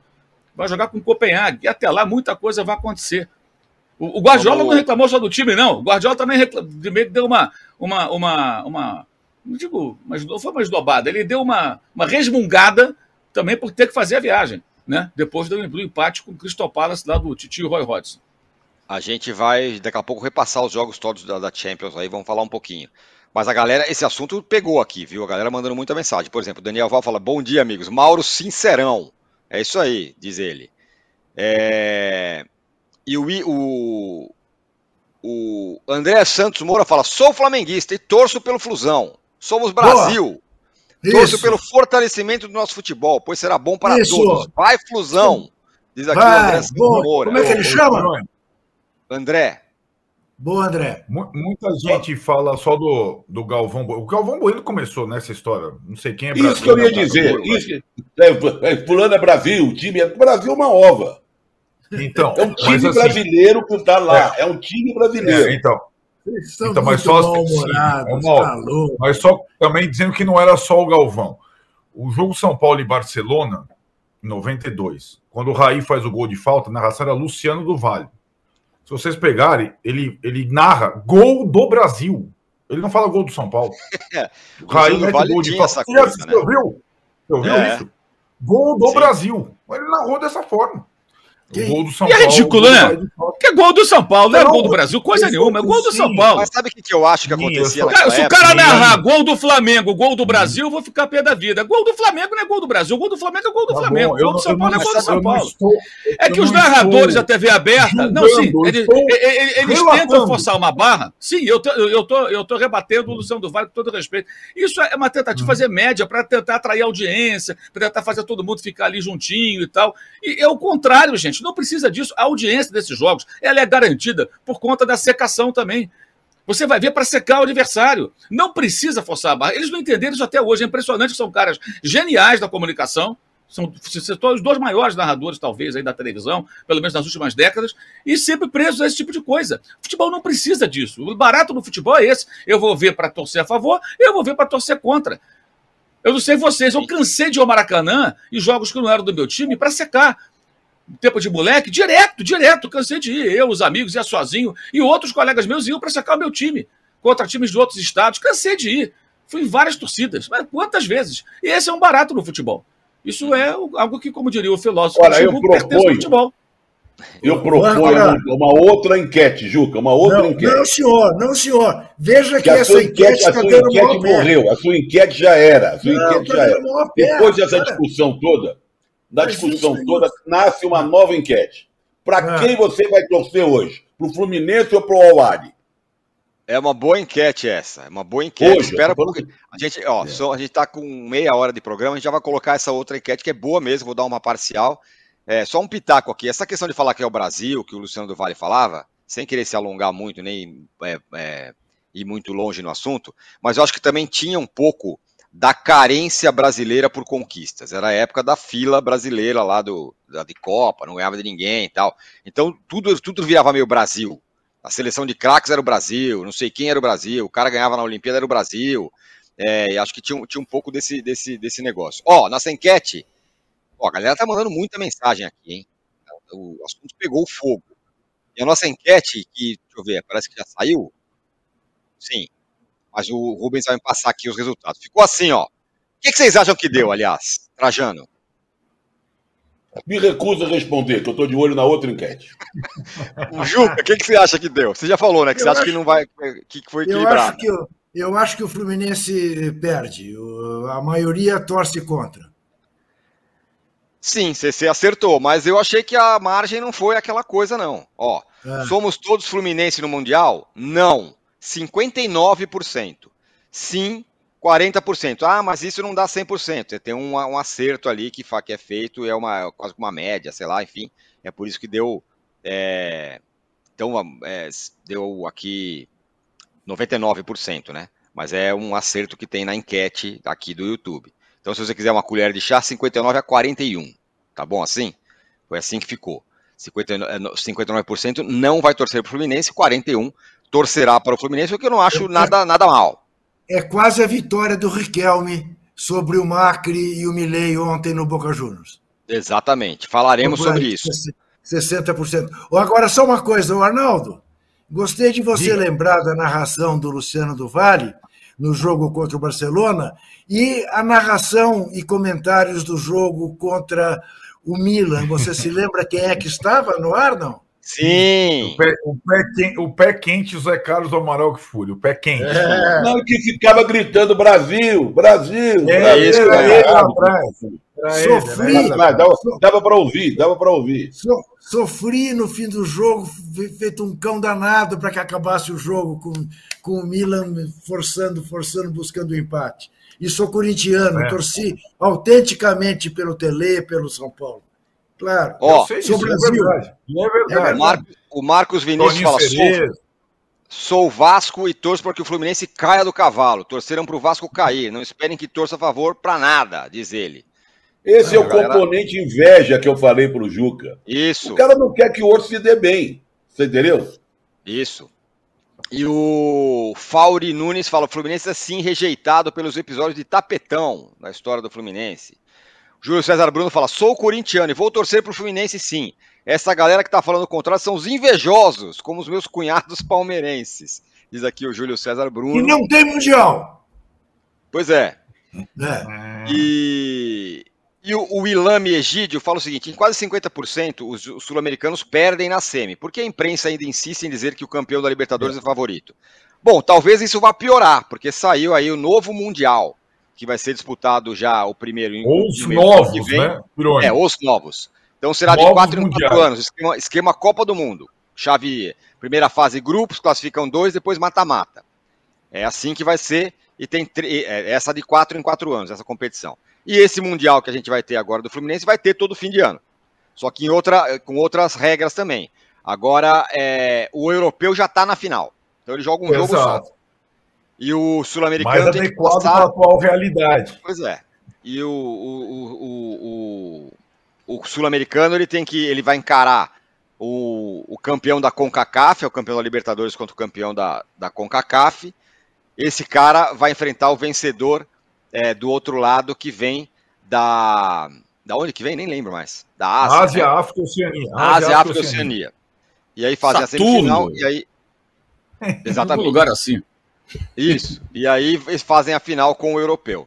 Vai jogar com o Copenhague. E até lá muita coisa vai acontecer. O, o Guardiola não reclamou só do time, não. O Guardiola também reclamou, deu uma. uma, uma, uma não digo, mas não foi uma esdobada. Ele deu uma, uma resmungada também por ter que fazer a viagem, né? Depois do, empate com o Crystal Palace lá do Titi Roy Hodgson. A gente vai daqui a pouco repassar os jogos todos da, da Champions aí, vamos falar um pouquinho. Mas a galera, esse assunto pegou aqui, viu? A galera mandando muita mensagem. Por exemplo, o Daniel Val fala: Bom dia, amigos. Mauro Sincerão. É isso aí, diz ele. É... E o, o, o André Santos Moura fala: Sou flamenguista e torço pelo Flusão. Somos Brasil. Torço pelo fortalecimento do nosso futebol, pois será bom para Isso. todos. Vai, Flusão! Diz aqui Vai, o André Santos Moura. Como é que ele chama? André. Boa, André. Muita gente fala só do, do Galvão Bueno. O Galvão Bueno começou nessa história. Não sei quem é Brasil. Isso que eu ia dizer. Isso que, é, é, fulano é Brasil. O time é Brasil é uma ova. Então, é um time assim, brasileiro que está lá. É. é. um time brasileiro. É, então. Então, mas só, sim, uma, mas só também dizendo que não era só o Galvão. o jogo São Paulo e Barcelona, 92, quando o Raí faz o gol de falta, a narração era Luciano do Vale. Se vocês pegarem, ele, ele narra gol do Brasil. Ele não fala gol do São Paulo. É, o Raí mete vale gol de. Você, coisa, você né? ouviu? Você ouviu é. isso? Gol do Sim. Brasil. Ele narrou dessa forma. O gol do São e é ridículo, né? Que é gol do São Paulo, não é gol do Brasil, coisa nenhuma, é gol do São Paulo. Mas sabe o que, que eu acho que acontecia? Cara, se o cara narrar gol do Flamengo, gol do Brasil, eu vou ficar pé da vida. Gol do Flamengo não é gol do Brasil, gol do Flamengo é gol do tá Flamengo, gol do São Paulo é gol do São Paulo. É que os narradores da TV aberta, não, sim, eles, eles tentam forçar uma barra. Sim, eu tô, eu tô, eu tô rebatendo o Luciano do Vale com todo respeito. Isso é uma tentativa de hum. fazer média para tentar atrair audiência, para tentar fazer todo mundo ficar ali juntinho e tal. E é o contrário, gente, não precisa disso a audiência desses jogos ela é garantida por conta da secação também. Você vai ver para secar o adversário. Não precisa forçar a barra. Eles não entenderam isso até hoje. É impressionante são caras geniais da comunicação. São os dois maiores narradores, talvez, aí da televisão, pelo menos nas últimas décadas, e sempre presos a esse tipo de coisa. O futebol não precisa disso. O barato no futebol é esse. Eu vou ver para torcer a favor, eu vou ver para torcer contra. Eu não sei vocês, eu cansei de ir ao Maracanã e jogos que não eram do meu time para secar tempo de moleque, direto, direto, cansei de ir. Eu, os amigos, ia sozinho, e outros colegas meus iam para sacar o meu time, contra times de outros estados. Cansei de ir. Fui em várias torcidas, mas quantas vezes? E esse é um barato no futebol. Isso é algo que, como diria o filósofo, Olha, eu proponho, futebol. Eu proponho uma outra enquete, Juca, uma outra não, enquete. Não, senhor, não, senhor. Veja que, que essa enquete está dando enquete morreu, a sua enquete já era. A sua não, enquete tá já era. Depois dessa discussão toda, da discussão toda, nasce uma nova enquete. Para ah. quem você vai torcer hoje? Para o Fluminense ou para o Awari? É uma boa enquete essa. É uma boa enquete. Hoje, Espera porque a gente, ó, é. só, a gente está com meia hora de programa, a gente já vai colocar essa outra enquete que é boa mesmo. Vou dar uma parcial. É, só um pitaco aqui. Essa questão de falar que é o Brasil, que o Luciano do Vale falava, sem querer se alongar muito, nem é, é, ir muito longe no assunto, mas eu acho que também tinha um pouco da carência brasileira por conquistas. Era a época da fila brasileira lá do, da, de Copa, não ganhava de ninguém e tal. Então tudo, tudo virava meio Brasil. A seleção de craques era o Brasil, não sei quem era o Brasil, o cara ganhava na Olimpíada era o Brasil. É, acho que tinha, tinha um pouco desse, desse, desse negócio. Ó, nossa enquete, ó, a galera tá mandando muita mensagem aqui, hein? O assunto pegou fogo. E a nossa enquete, que, deixa eu ver, parece que já saiu. Sim, mas o Rubens vai me passar aqui os resultados. Ficou assim, ó. O que, que vocês acham que deu, aliás, Trajano? Me recuso a responder, que eu estou de olho na outra enquete. o Juca, o que, que você acha que deu? Você já falou, né? Que eu você acha, acha que não vai. que foi equilibrado. Eu acho que, eu, eu acho que o Fluminense perde. a maioria torce contra. Sim, você acertou, mas eu achei que a margem não foi aquela coisa, não. Ó, é. somos todos Fluminense no Mundial? Não. 59%. Sim, 40%. Ah, mas isso não dá 100%. Tem um, um acerto ali que, que é feito, é uma, quase uma média, sei lá, enfim. É por isso que deu. É, então, é, deu aqui 99%, né? Mas é um acerto que tem na enquete aqui do YouTube. Então, se você quiser uma colher de chá, 59 a 41. Tá bom assim? Foi assim que ficou. 59%, 59% não vai torcer para o Fluminense, 41% torcerá para o Fluminense, o que eu não acho nada, nada mal. É quase a vitória do Riquelme sobre o Macri e o Milei ontem no Boca Juniors. Exatamente, falaremos sobre isso. 60%. Agora, só uma coisa, Arnaldo. Gostei de você Diga. lembrar da narração do Luciano do Vale no jogo contra o Barcelona e a narração e comentários do jogo contra o Milan. Você se lembra quem é que estava no ar, não? Sim. O pé, o pé, quente, o pé quente Zé Carlos Amaral que Fúria, o pé quente. É. Não, que ficava gritando Brasil, Brasil. É, Brasil, isso, era ele lá atrás. Sofri. Dava, dava para ouvir, dava para ouvir. So, sofri no fim do jogo, feito um cão danado para que acabasse o jogo com, com o Milan forçando, forçando, buscando o empate. E sou corintiano, é. torci autenticamente pelo Tele, pelo São Paulo. Claro. Ó, sou Brasil. É verdade. É verdade. O, Mar... o Marcos Vinícius Toninho fala: sou, sou Vasco e torço para que o Fluminense caia do cavalo. Torceram para o Vasco cair. Não esperem que torça a favor para nada, diz ele. Esse é, é o galera... componente inveja que eu falei para o Juca. Isso. O cara não quer que o outro se dê bem. Você entendeu? Isso. E o Fauri Nunes fala: o Fluminense é sim rejeitado pelos episódios de tapetão na história do Fluminense. Júlio César Bruno fala: sou corintiano e vou torcer pro Fluminense sim. Essa galera que tá falando o contrário são os invejosos, como os meus cunhados palmeirenses. Diz aqui o Júlio César Bruno. E não tem mundial. Pois é. é. E, e o, o Ilame Egídio fala o seguinte: em quase 50% os, os sul-americanos perdem na SEMI. Por que a imprensa ainda insiste em dizer que o campeão da Libertadores é, é favorito? Bom, talvez isso vá piorar, porque saiu aí o novo Mundial, que vai ser disputado já o primeiro. Ou os novos, vem. né? É, os novos. Então será novos de 4 em 4 anos, esquema, esquema Copa do Mundo. Chave, primeira fase grupos, classificam dois, depois mata-mata. É assim que vai ser, e tem é, essa de 4 em 4 anos, essa competição. E esse Mundial que a gente vai ter agora do Fluminense vai ter todo fim de ano. Só que em outra, com outras regras também. Agora, é, o europeu já está na final. Então ele joga um Exato. jogo só. E o sul-americano tem que passar... para a atual realidade. Pois é. E o, o, o, o sul-americano ele tem que ele vai encarar o, o campeão da CONCACAF, é o campeão da Libertadores contra o campeão da, da CONCACAF. Esse cara vai enfrentar o vencedor é, do outro lado que vem da. Da onde que vem? Nem lembro mais. Da Ásia. Ásia, né? África, Oceania. Ásia, Ásia África, Oceania. Oceania. E aí fazem Saturno. a semifinal e aí. Exatamente. Um lugar assim. Isso. E aí eles fazem a final com o europeu.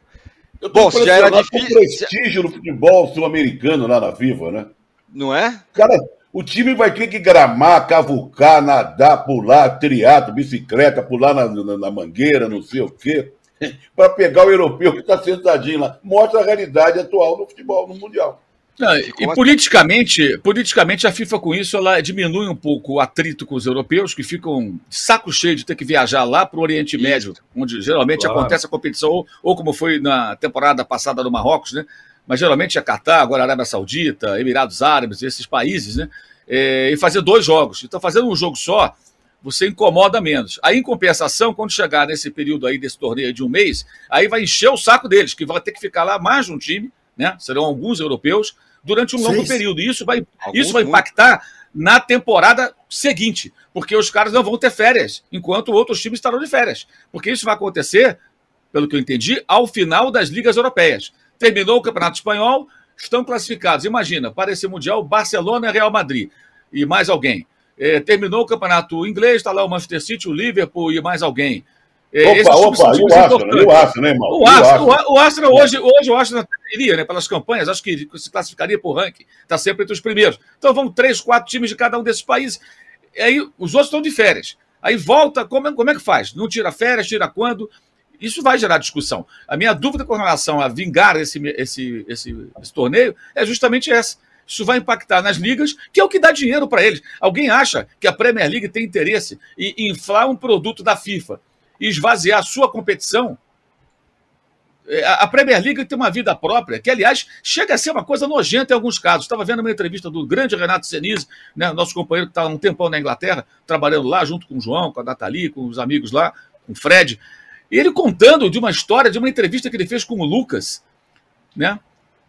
Bom, se já era difícil. prestígio no futebol sul-americano lá na Viva, né? Não é? Cara, o time vai ter que gramar, cavucar, nadar, pular, triato, bicicleta, pular na, na, na mangueira, não sei o quê. para pegar o europeu que está sentadinho lá. Mostra a realidade atual do futebol no Mundial. Não, e politicamente, politicamente a FIFA com isso ela diminui um pouco o atrito com os europeus que ficam de saco cheio de ter que viajar lá para o Oriente isso. Médio, onde geralmente claro. acontece a competição ou, ou, como foi na temporada passada no Marrocos, né? Mas geralmente é Catar, agora Arábia Saudita, Emirados Árabes, esses países, né? É, e fazer dois jogos. Então fazendo um jogo só você incomoda menos. Aí, em compensação, quando chegar nesse período aí desse torneio de um mês, aí vai encher o saco deles, que vai ter que ficar lá mais de um time, né? Serão alguns europeus, durante um longo período. E isso vai, isso vai impactar na temporada seguinte, porque os caras não vão ter férias, enquanto outros times estarão de férias. Porque isso vai acontecer, pelo que eu entendi, ao final das ligas europeias. Terminou o Campeonato Espanhol, estão classificados. Imagina, para esse Mundial, Barcelona e Real Madrid. E mais alguém. É, terminou o campeonato inglês, está lá o Manchester City, o Liverpool e mais alguém. É, opa, opa, e o Arsenal, e o Arsenal, né, irmão? O Arsenal, o Arsenal, hoje, hoje o Arsenal iria, né, pelas campanhas, acho que se classificaria por ranking, está sempre entre os primeiros. Então vão três, quatro times de cada um desses países. E aí os outros estão de férias. Aí volta, como, é, como é que faz? Não tira férias, tira quando? Isso vai gerar discussão. A minha dúvida com relação a vingar esse, esse, esse, esse torneio é justamente essa isso vai impactar nas ligas, que é o que dá dinheiro para eles. Alguém acha que a Premier League tem interesse em inflar um produto da FIFA e esvaziar a sua competição? É, a Premier League tem uma vida própria, que, aliás, chega a ser uma coisa nojenta em alguns casos. Estava vendo uma entrevista do grande Renato Senise, né, nosso companheiro que está há um tempão na Inglaterra, trabalhando lá junto com o João, com a Nathalie, com os amigos lá, com o Fred. E ele contando de uma história, de uma entrevista que ele fez com o Lucas, né?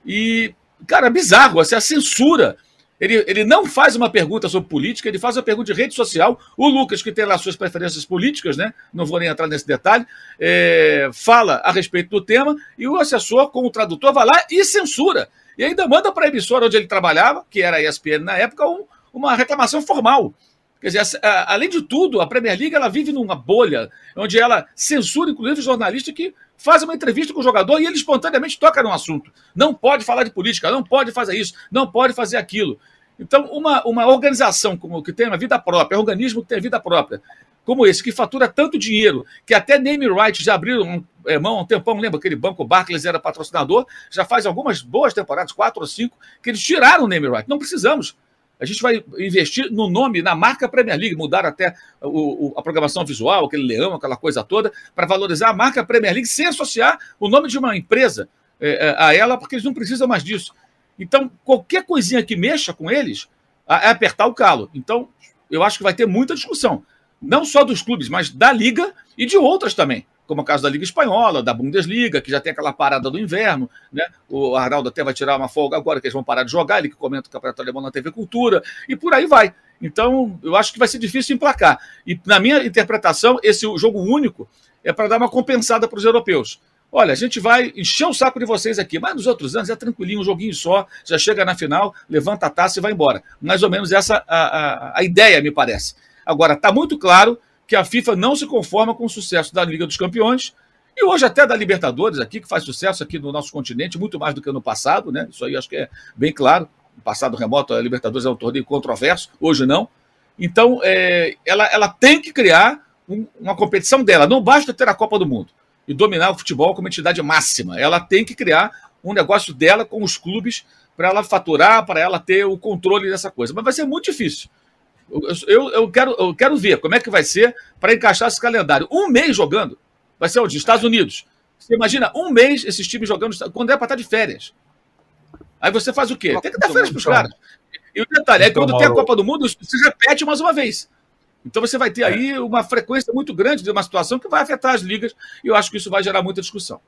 E Cara, bizarro, assim, a censura. Ele, ele não faz uma pergunta sobre política, ele faz uma pergunta de rede social. O Lucas, que tem lá suas preferências políticas, né? Não vou nem entrar nesse detalhe, é, fala a respeito do tema, e o assessor, com o tradutor, vai lá e censura. E ainda manda para a emissora onde ele trabalhava, que era a ESPN na época, um, uma reclamação formal. Quer dizer, além de tudo, a Premier League ela vive numa bolha onde ela censura, inclusive, jornalistas que fazem uma entrevista com o jogador e ele espontaneamente toca no assunto. Não pode falar de política, não pode fazer isso, não pode fazer aquilo. Então, uma, uma organização como que tem uma vida própria, um organismo que tem vida própria, como esse, que fatura tanto dinheiro, que até name rights já abriram é, mão há um tempão, lembra aquele banco Barclays era patrocinador, já faz algumas boas temporadas, quatro ou cinco, que eles tiraram o name right. Não precisamos. A gente vai investir no nome, na marca Premier League, mudar até o, o, a programação visual, aquele leão, aquela coisa toda, para valorizar a marca Premier League sem associar o nome de uma empresa é, é, a ela, porque eles não precisam mais disso. Então, qualquer coisinha que mexa com eles é apertar o calo. Então, eu acho que vai ter muita discussão, não só dos clubes, mas da Liga e de outras também como é o caso da Liga Espanhola, da Bundesliga, que já tem aquela parada do inverno, né? O Arnaldo até vai tirar uma folga agora, que eles vão parar de jogar, ele que comenta o Campeonato Alemão na TV Cultura, e por aí vai. Então, eu acho que vai ser difícil emplacar. E, na minha interpretação, esse jogo único é para dar uma compensada para os europeus. Olha, a gente vai encher o saco de vocês aqui, mas nos outros anos é tranquilinho, um joguinho só, já chega na final, levanta a taça e vai embora. Mais ou menos essa a, a, a ideia, me parece. Agora, está muito claro que a FIFA não se conforma com o sucesso da Liga dos Campeões e hoje até da Libertadores aqui, que faz sucesso aqui no nosso continente, muito mais do que no passado, né? Isso aí acho que é bem claro. No passado remoto, a Libertadores é um torneio controverso, hoje não. Então, é, ela, ela tem que criar um, uma competição dela. Não basta ter a Copa do Mundo e dominar o futebol como entidade máxima. Ela tem que criar um negócio dela com os clubes para ela faturar, para ela ter o controle dessa coisa. Mas vai ser muito difícil. Eu, eu, quero, eu quero ver como é que vai ser para encaixar esse calendário. Um mês jogando Vai ser onde? Estados Unidos. Você imagina um mês esses times jogando quando é para estar de férias. Aí você faz o quê? Tem que dar férias para os caras. E o detalhe é que quando tem a Copa do Mundo, se repete mais uma vez. Então você vai ter aí uma frequência muito grande de uma situação que vai afetar as ligas, e eu acho que isso vai gerar muita discussão.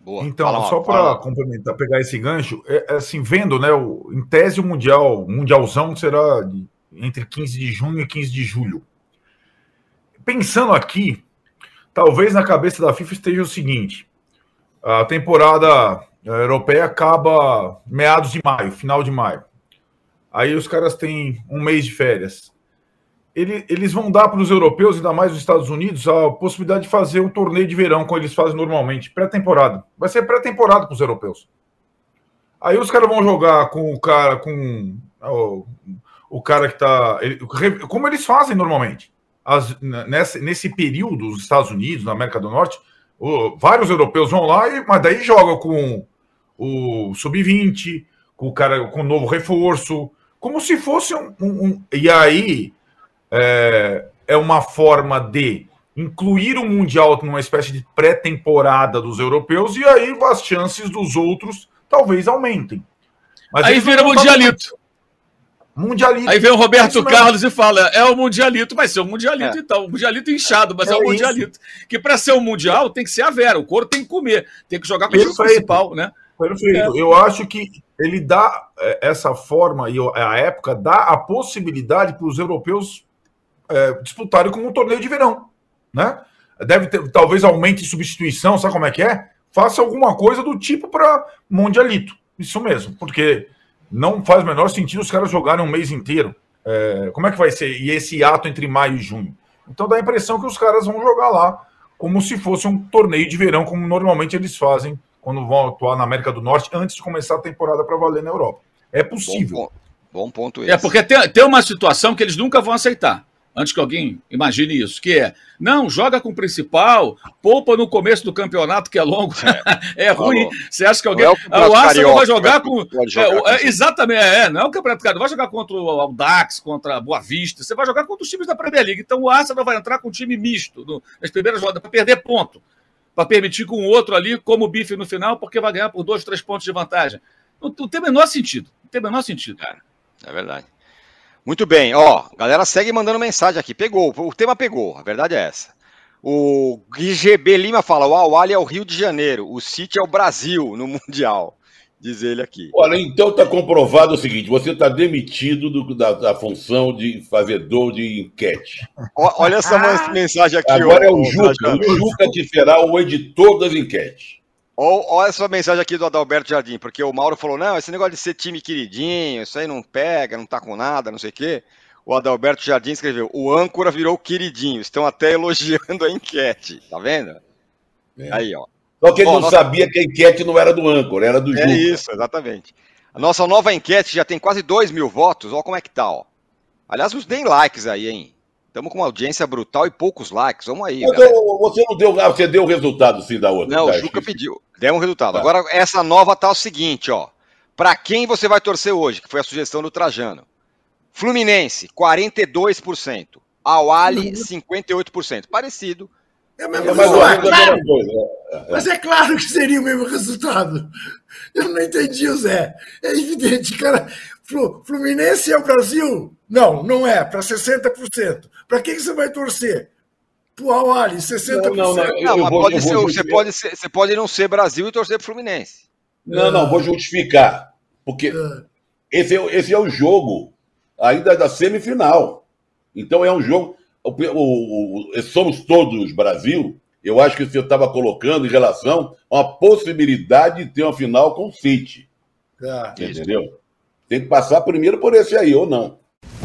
Boa. Então, fala, só para complementar, pegar esse gancho, é, é, assim, vendo, né, o, em tese o Mundial, Mundialzão será de, entre 15 de junho e 15 de julho. Pensando aqui, talvez na cabeça da FIFA esteja o seguinte: a temporada eh, europeia acaba meados de maio, final de maio. Aí os caras têm um mês de férias. eles vão dar para os europeus, ainda mais os Estados Unidos, a possibilidade de fazer um torneio de verão, como eles fazem normalmente, pré-temporada. Vai ser pré-temporada para os europeus. Aí os caras vão jogar com o cara, com o, cara que está. Como eles fazem normalmente as, nesse, nesse período, os Estados Unidos, na América do Norte, o, vários europeus vão lá, e, mas daí jogam com o sub-20, com o cara com o novo reforço, como se fosse um. um, um e aí é, é uma forma de incluir o Mundial numa espécie de pré-temporada dos europeus, e aí as chances dos outros talvez aumentem. Mas aí vira mundialito. Mundialito. Aí vem o Roberto Carlos e fala: é o Mundialito, vai ser o Mundialito, é. então. O Mundialito inchado, mas é, é o Mundialito. Isso. Que para ser o um Mundial tem que ser a Vera, o couro tem que comer, tem que jogar com o principal, né? Perfeito. É. Eu acho que ele dá é, essa forma, e a época dá a possibilidade para os europeus é, disputarem como um torneio de verão. Né? Deve ter, talvez aumente substituição, sabe como é que é? Faça alguma coisa do tipo para Mundialito. Isso mesmo, porque não faz o menor sentido os caras jogarem um mês inteiro. É, como é que vai ser? E esse ato entre maio e junho? Então dá a impressão que os caras vão jogar lá como se fosse um torneio de verão, como normalmente eles fazem quando vão atuar na América do Norte antes de começar a temporada para valer na Europa. É possível. Bom ponto, Bom ponto esse. É porque tem, tem uma situação que eles nunca vão aceitar antes que alguém imagine isso, que é, não, joga com o principal, poupa no começo do campeonato, que é longo, é, é ruim. Você acha que alguém. É o, o Arsenal vai jogar com. Jogar é, é, exatamente, é, não é o Campeonato Carioca, vai jogar contra o Audax, contra a Boa Vista, você vai jogar contra os times da Premier League. Então o Arsenal vai entrar com um time misto no, nas primeiras rodadas, para perder ponto. Para permitir com o outro ali, como o bife no final, porque vai ganhar por dois, três pontos de vantagem. Não, não tem o menor sentido. Não tem o menor sentido. É, é verdade. Muito bem, ó, galera segue mandando mensagem aqui. Pegou, o tema pegou, a verdade é essa. O GGB Lima fala: o Awali é o Rio de Janeiro, o City é o Brasil no Mundial. Diz ele aqui. Olha, então está comprovado o seguinte: você está demitido do, da, da, função de fazedor de enquete. olha essa mensagem aqui. Agora ó, é o Juca. O Juca que será o editor das enquetes. Olha essa mensagem aqui do Adalberto Jardim, porque o Mauro falou: não, esse negócio de ser time queridinho, isso aí não pega, não tá com nada, não sei o quê. O Adalberto Jardim escreveu: o âncora virou queridinho, estão até elogiando a enquete, tá vendo? É. Aí, ó. Só que ele não nossa... sabia que a enquete não era do âncora, era do É isso, exatamente. A nossa nova enquete já tem quase 2 mil votos, olha como é que tá, ó. Aliás, nos deem likes aí, hein? Estamos com uma audiência brutal e poucos likes. Vamos aí. você não deu, você deu o resultado sim da outra. Não, tá? o Juca pediu. Deu um resultado. Tá. Agora, essa nova tá o seguinte, ó. Para quem você vai torcer hoje, que foi a sugestão do Trajano? Fluminense, 42%. Awali, 58%. Parecido. É o mesmo é, resultado. Claro. É, é. Mas é claro que seria o mesmo resultado. Eu não entendi, Zé. É evidente, cara. Fluminense é o Brasil? Não, não é. Para 60%. Para quem você vai torcer? Pro Awali, 60%. Não, não, não. não mas vou, pode ser, você, pode ser, você pode não ser Brasil e torcer pro Fluminense. Não, não, vou justificar. Porque é. esse, é, esse é o jogo ainda da semifinal. Então é um jogo. O, o, o, somos todos Brasil. Eu acho que você estava colocando em relação a uma possibilidade de ter uma final com o City. Ah, entendeu? Tem que passar primeiro por esse aí, ou não.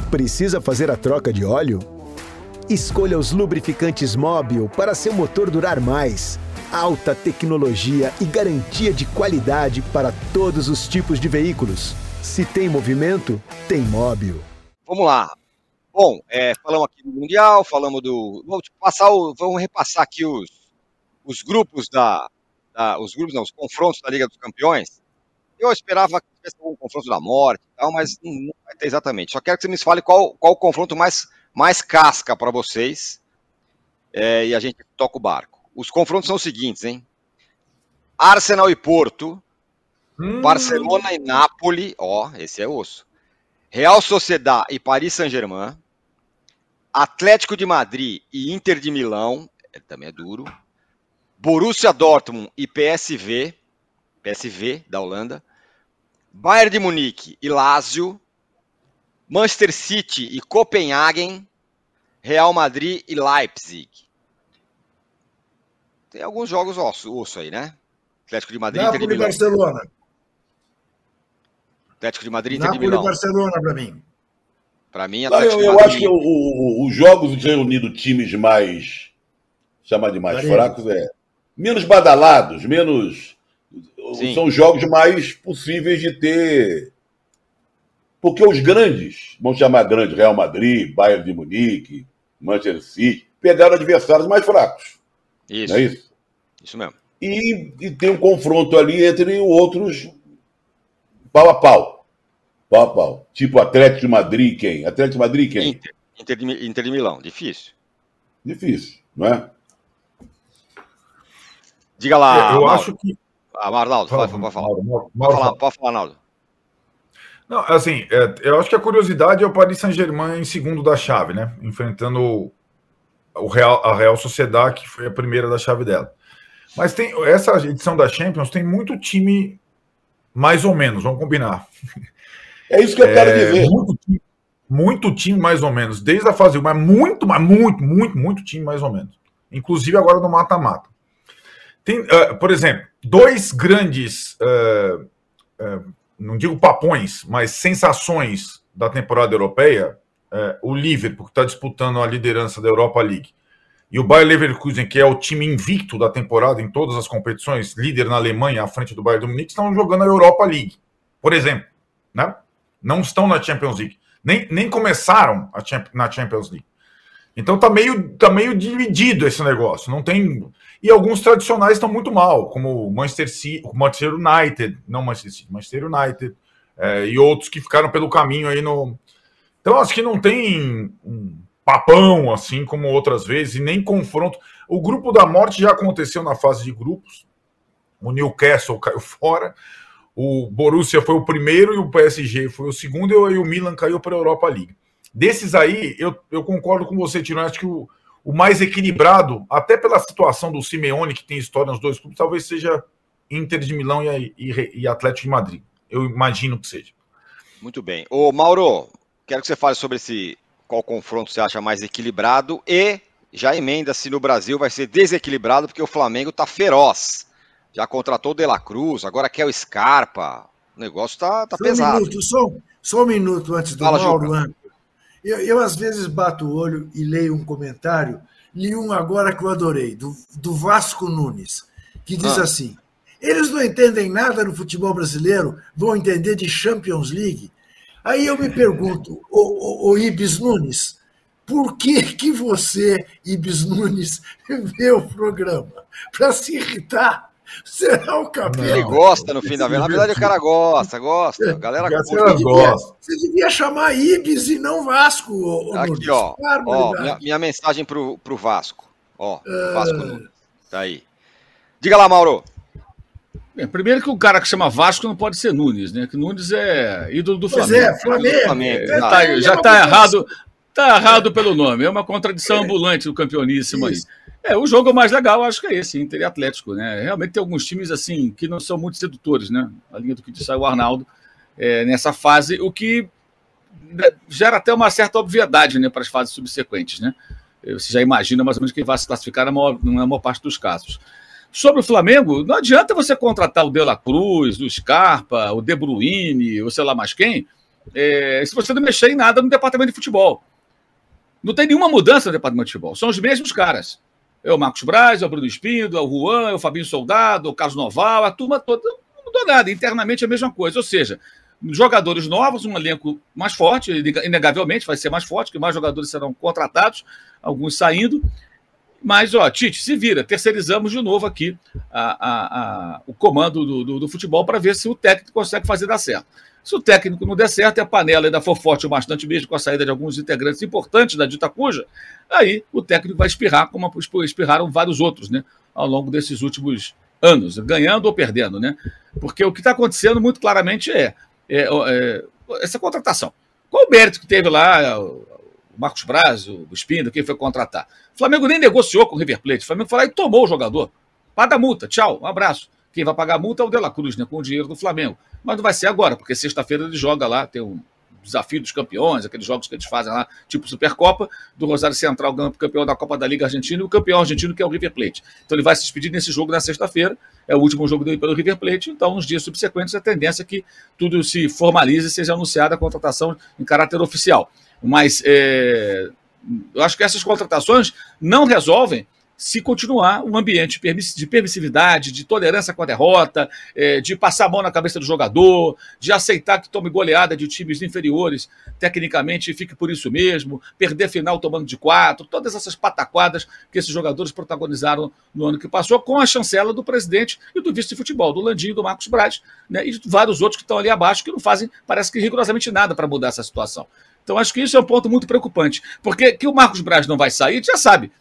Precisa fazer a troca de óleo? Escolha os lubrificantes móvel para seu motor durar mais. Alta tecnologia e garantia de qualidade para todos os tipos de veículos. Se tem movimento, tem móvel. Vamos lá. Bom, é, falamos aqui do Mundial, falamos do. Vamos, passar o, vamos repassar aqui os, os grupos da, da, Os grupos, não, os confrontos da Liga dos Campeões. Eu esperava que tivesse algum confronto da morte e tal, mas não, não vai ter exatamente. Só quero que você me fale qual, qual o confronto mais, mais casca para vocês. É, e a gente toca o barco. Os confrontos são os seguintes, hein? Arsenal e Porto. Hum. Barcelona e Nápoles. Ó, esse é osso. Real Sociedad e Paris Saint-Germain. Atlético de Madrid e Inter de Milão, também é duro. Borussia Dortmund e PSV, PSV da Holanda. Bayern de Munique e Lazio. Manchester City e Copenhagen. Real Madrid e Leipzig. Tem alguns jogos osso, osso aí, né? Atlético de Madrid e Inter de Milão. Barcelona. Atlético de Madrid e Inter de Milão. Barcelona para mim. Para mim, Atlético eu, eu acho que os jogos reunindo times mais. chamar de mais fracos é. menos badalados, menos. Sim. São jogos mais possíveis de ter. Porque os grandes, vamos chamar grandes, Real Madrid, Bayern de Munique, Manchester City, pegaram adversários mais fracos. Isso. Não é isso? Isso mesmo. E, e tem um confronto ali entre outros pau a pau. Pau a pau. Tipo Atlético de Madrid, quem? Atlético de Madrid, quem? Inter. Inter de, Inter de Milão. Difícil. Difícil, não é? Diga lá. Eu Mauro. acho que. Ah, Marnaldo, pode, pode falar. Mauro, Mauro, pode, falar pode falar, Naldo. Não, assim, é, eu acho que a curiosidade é o Paris Saint-Germain em segundo da chave, né? Enfrentando o Real, a Real Sociedade, que foi a primeira da chave dela. Mas tem essa edição da Champions tem muito time mais ou menos, vamos combinar. É isso que eu quero é, dizer. Muito time, muito time, mais ou menos, desde a fase 1, mas muito, mas muito, muito, muito time, mais ou menos. Inclusive agora no mata-mata. Tem, uh, por exemplo, dois grandes, uh, uh, não digo papões, mas sensações da temporada europeia. o Liverpool, que está disputando a liderança da Europa League, e o Bayer Leverkusen, que é o time invicto da temporada em todas as competições, líder na Alemanha, à frente do Bayern do Munique, estão jogando a Europa League, por exemplo. Né? Não estão na Champions League. Nem, nem começaram a, na Champions League. Então tá meio, tá meio dividido esse negócio. Não tem. E alguns tradicionais estão muito mal, como o Manchester Manchester United, não Manchester City, Manchester United, é, e outros que ficaram pelo caminho aí no. Então acho que não tem um papão assim como outras vezes, e nem confronto. O grupo da morte já aconteceu na fase de grupos. O Newcastle caiu fora, o Borussia foi o primeiro e o PSG foi o segundo, e o Milan caiu para a Europa League. Desses aí, eu, eu concordo com você, Tiro. Acho que o, o mais equilibrado, até pela situação do Simeone, que tem história nos dois clubes, talvez seja Inter de Milão e, e, e Atlético de Madrid. Eu imagino que seja. Muito bem. Ô, Mauro, quero que você fale sobre esse qual confronto você acha mais equilibrado e já emenda se no Brasil vai ser desequilibrado, porque o Flamengo está feroz já contratou o De La Cruz, agora quer o Scarpa. O negócio tá, tá só pesado. Um minuto, só, só um minuto antes do Fala, Mauro. Eu, eu, às vezes, bato o olho e leio um comentário. Li um agora que eu adorei, do, do Vasco Nunes, que diz ah. assim: eles não entendem nada no futebol brasileiro, vão entender de Champions League. Aí eu me pergunto, o, o, o Ibis Nunes, por que, que você, Ibis Nunes, vê o programa? Para se irritar? Será o cabelo? Ele gosta no fim da verdade. Na verdade, o cara gosta, gosta. A galera gosta. Devia, você devia chamar Ibis e não Vasco. Aqui, ó. ó minha, minha, mensagem pro, pro Vasco. Ó, uh... Vasco Nunes. Tá aí. Diga lá, Mauro. Bem, primeiro que o cara que chama Vasco não pode ser Nunes, né? Que Nunes é ídolo do Flamengo. Pois é, Flamengo. Flamengo. É, tá, é já tá errado. Tá errado pelo nome. É uma contradição é. ambulante do campeoníssimo Isso. aí. É, o jogo mais legal, acho que é esse, Inter e Atlético, né? Realmente tem alguns times assim que não são muito sedutores, né? A linha do que disse o Arnaldo é, nessa fase, o que gera até uma certa obviedade né, para as fases subsequentes. Né? Você já imagina mais ou menos quem vai se classificar na maior, na maior parte dos casos. Sobre o Flamengo, não adianta você contratar o De La Cruz, o Scarpa, o De Bruyne, ou sei lá mais quem, é, se você não mexer em nada no departamento de futebol. Não tem nenhuma mudança no departamento de futebol. São os mesmos caras. É o Marcos Braz, é o Bruno Espíndola, é o Juan, é o Fabinho Soldado, é o Carlos Noval, a turma toda. Não mudou nada. Internamente é a mesma coisa. Ou seja, jogadores novos, um elenco mais forte, inegavelmente vai ser mais forte, que mais jogadores serão contratados, alguns saindo. Mas, ó, Tite, se vira, terceirizamos de novo aqui a, a, a, o comando do, do, do futebol para ver se o técnico consegue fazer dar certo. Se o técnico não der certo e a panela ainda for forte bastante mesmo com a saída de alguns integrantes importantes da dita cuja, aí o técnico vai espirrar como espirraram vários outros, né? Ao longo desses últimos anos, ganhando ou perdendo, né? Porque o que está acontecendo muito claramente é, é, é, essa contratação. Qual o mérito que teve lá o Marcos Braz, o Espinda, quem foi contratar? O Flamengo nem negociou com o River Plate. O Flamengo foi lá e tomou o jogador. Paga a multa, tchau, um abraço. Quem vai pagar a multa é o De La Cruz, né, com o dinheiro do Flamengo. Mas não vai ser agora, porque sexta-feira ele joga lá, tem um desafio dos campeões, aqueles jogos que eles fazem lá, tipo Supercopa, do Rosário Central campeão da Copa da Liga Argentina e o campeão argentino que é o River Plate. Então ele vai se despedir nesse jogo na sexta-feira, é o último jogo dele pelo River Plate, então nos dias subsequentes a tendência é que tudo se formalize e seja anunciada a contratação em caráter oficial. Mas é, eu acho que essas contratações não resolvem se continuar um ambiente de permissividade, de tolerância com a derrota, é, de passar a mão na cabeça do jogador, de aceitar que tome goleada de times inferiores tecnicamente e fique por isso mesmo, perder final tomando de quatro, todas essas pataquadas que esses jogadores protagonizaram no ano que passou, com a chancela do presidente e do vice de futebol, do Landinho, do Marcos Braz, né, e vários outros que estão ali abaixo que não fazem, parece que rigorosamente nada para mudar essa situação. Então acho que isso é um ponto muito preocupante, porque que o Marcos Braz não vai sair, já sabe.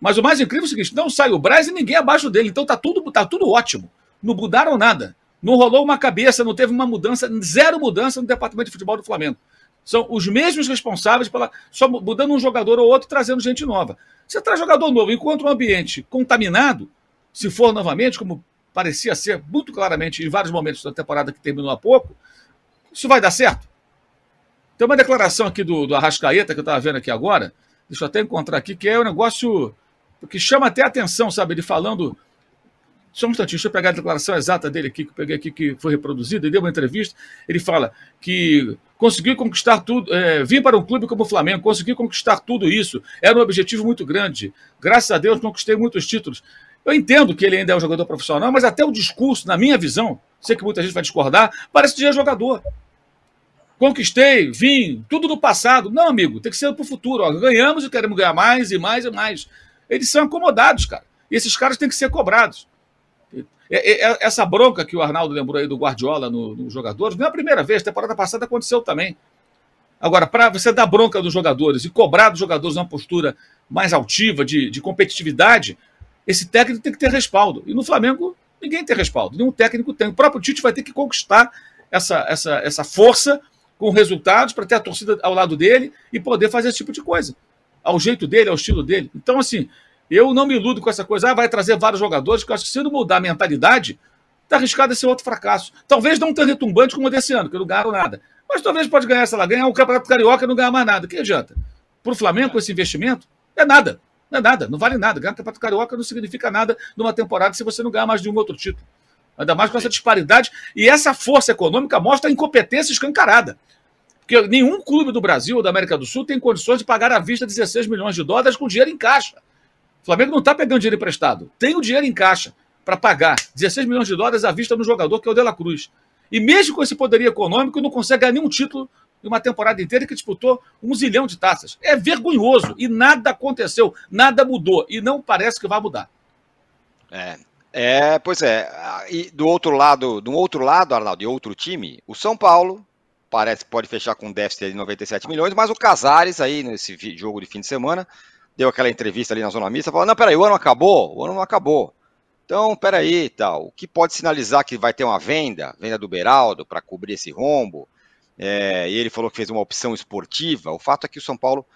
Mas o mais incrível é o seguinte: não sai o Braz e ninguém abaixo dele. Então tá tudo, tá tudo ótimo. Não mudaram nada. Não rolou uma cabeça, não teve uma mudança, zero mudança no departamento de futebol do Flamengo. São os mesmos responsáveis pela. Só mudando um jogador ou outro, trazendo gente nova. Você traz jogador novo, enquanto um ambiente contaminado, se for novamente, como parecia ser muito claramente em vários momentos da temporada que terminou há pouco, isso vai dar certo? Tem uma declaração aqui do, do Arrascaeta, que eu estava vendo aqui agora, deixa eu até encontrar aqui, que é um negócio que chama até atenção, sabe? Ele falando. Só um instantinho, deixa eu pegar a declaração exata dele aqui, que eu peguei aqui, que foi reproduzida, ele deu uma entrevista. Ele fala que conseguiu conquistar tudo, é, vir para um clube como o Flamengo, conseguiu conquistar tudo isso. Era um objetivo muito grande. Graças a Deus, conquistei muitos títulos. Eu entendo que ele ainda é um jogador profissional, mas até o discurso, na minha visão, sei que muita gente vai discordar, parece que já é jogador. Conquistei, vim, tudo do passado. Não, amigo, tem que ser para o futuro. Ó. Ganhamos e queremos ganhar mais e mais e mais eles são acomodados, cara. E esses caras têm que ser cobrados. Essa bronca que o Arnaldo lembrou aí do Guardiola nos no jogadores, não é a primeira vez, temporada passada aconteceu também. Agora, para você dar bronca dos jogadores e cobrar dos jogadores uma postura mais altiva, de, de competitividade, esse técnico tem que ter respaldo. E no Flamengo, ninguém tem respaldo, nenhum técnico tem. O próprio Tite vai ter que conquistar essa, essa, essa força com resultados para ter a torcida ao lado dele e poder fazer esse tipo de coisa ao jeito dele, ao estilo dele. Então, assim, eu não me iludo com essa coisa, ah, vai trazer vários jogadores, porque eu acho que se não mudar a mentalidade, está arriscado esse outro fracasso. Talvez não tão retumbante como o desse ano, que não ganharam nada. Mas talvez pode ganhar, sei lá, ganhar o um Campeonato Carioca e não ganhar mais nada. Que adianta? Para o Flamengo, com esse investimento, é nada. Não é nada, não vale nada. Ganhar o Campeonato Carioca não significa nada numa temporada se você não ganhar mais de um outro título. Ainda mais com essa disparidade. E essa força econômica mostra a incompetência escancarada. Porque nenhum clube do Brasil ou da América do Sul tem condições de pagar à vista 16 milhões de dólares com dinheiro em caixa. O Flamengo não está pegando dinheiro emprestado. Tem o dinheiro em caixa para pagar 16 milhões de dólares à vista no jogador, que é o De La Cruz. E mesmo com esse poderio econômico, não consegue ganhar nenhum título em uma temporada inteira que disputou um zilhão de taças. É vergonhoso. E nada aconteceu, nada mudou. E não parece que vai mudar. É, é pois é. E do outro lado, do outro lado, Arnaldo, de outro time, o São Paulo parece que pode fechar com déficit de 97 milhões, mas o Casares aí, nesse jogo de fim de semana, deu aquela entrevista ali na zona mista, falou, não, peraí, o ano acabou? O ano não acabou. Então, peraí, tal, o que pode sinalizar que vai ter uma venda, venda do Beraldo, para cobrir esse rombo, é, e ele falou que fez uma opção esportiva, o fato é que o São Paulo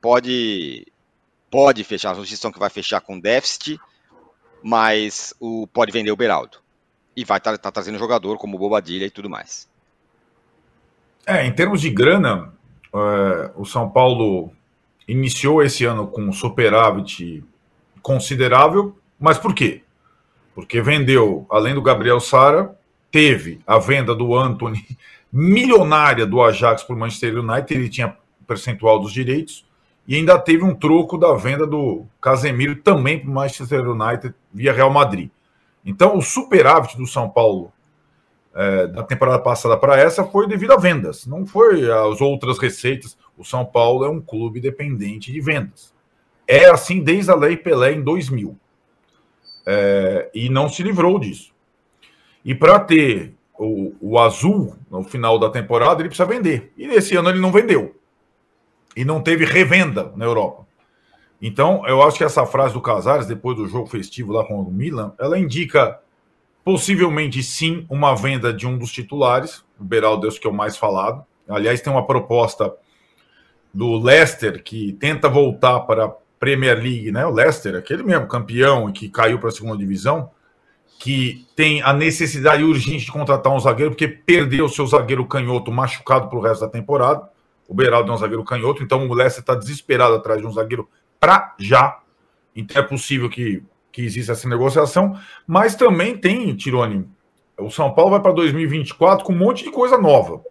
pode, pode fechar, notícias são que vai fechar com déficit, mas o, pode vender o Beraldo. E vai estar tá, tá trazendo jogador como Bobadilha e tudo mais. É, em termos de grana, é, o São Paulo iniciou esse ano com um superávit considerável, mas por quê? Porque vendeu, além do Gabriel Sara, teve a venda do Anthony milionária do Ajax para o Manchester United, ele tinha percentual dos direitos, e ainda teve um troco da venda do Casemiro também para o Manchester United via Real Madrid. Então, o superávit do São Paulo é, da temporada passada para essa foi devido a vendas, não foi as outras receitas. O São Paulo é um clube dependente de vendas. É assim desde a Lei Pelé em 2000. É, e não se livrou disso. E para ter o, o azul no final da temporada, ele precisa vender. E nesse ano ele não vendeu. E não teve revenda na Europa. Então, eu acho que essa frase do Casares, depois do jogo festivo lá com o Milan, ela indica possivelmente sim uma venda de um dos titulares, o Beraldo, que é o mais falado. Aliás, tem uma proposta do Leicester que tenta voltar para a Premier League, né? O Leicester, aquele mesmo campeão que caiu para a segunda divisão, que tem a necessidade urgente de contratar um zagueiro, porque perdeu o seu zagueiro canhoto machucado para o resto da temporada. O Beraldo é um zagueiro canhoto, então o Leicester está desesperado atrás de um zagueiro para já. Então é possível que, que exista essa negociação, mas também tem, Tirone, o São Paulo vai para 2024 com um monte de coisa nova.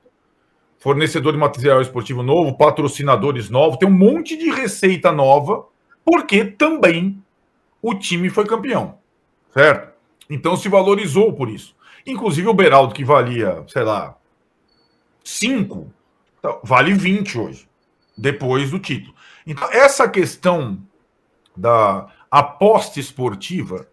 Fornecedor de material esportivo novo, patrocinadores novos, tem um monte de receita nova, porque também o time foi campeão, certo? Então se valorizou por isso. Inclusive o Beraldo, que valia, sei lá, 5, tá, vale 20 hoje, depois do título. Então, essa questão da aposta esportiva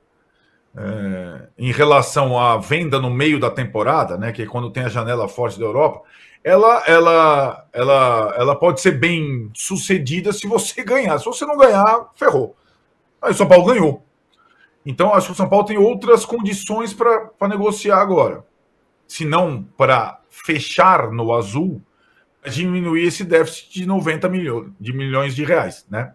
é, em relação à venda no meio da temporada, né, que é quando tem a janela forte da Europa, ela, ela, ela, ela pode ser bem sucedida se você ganhar. Se você não ganhar, ferrou. Aí o São Paulo ganhou. Então, acho que o São Paulo tem outras condições para negociar agora. Se não para fechar no azul, diminuir esse déficit de 90 milhões de, milhões de reais. Né?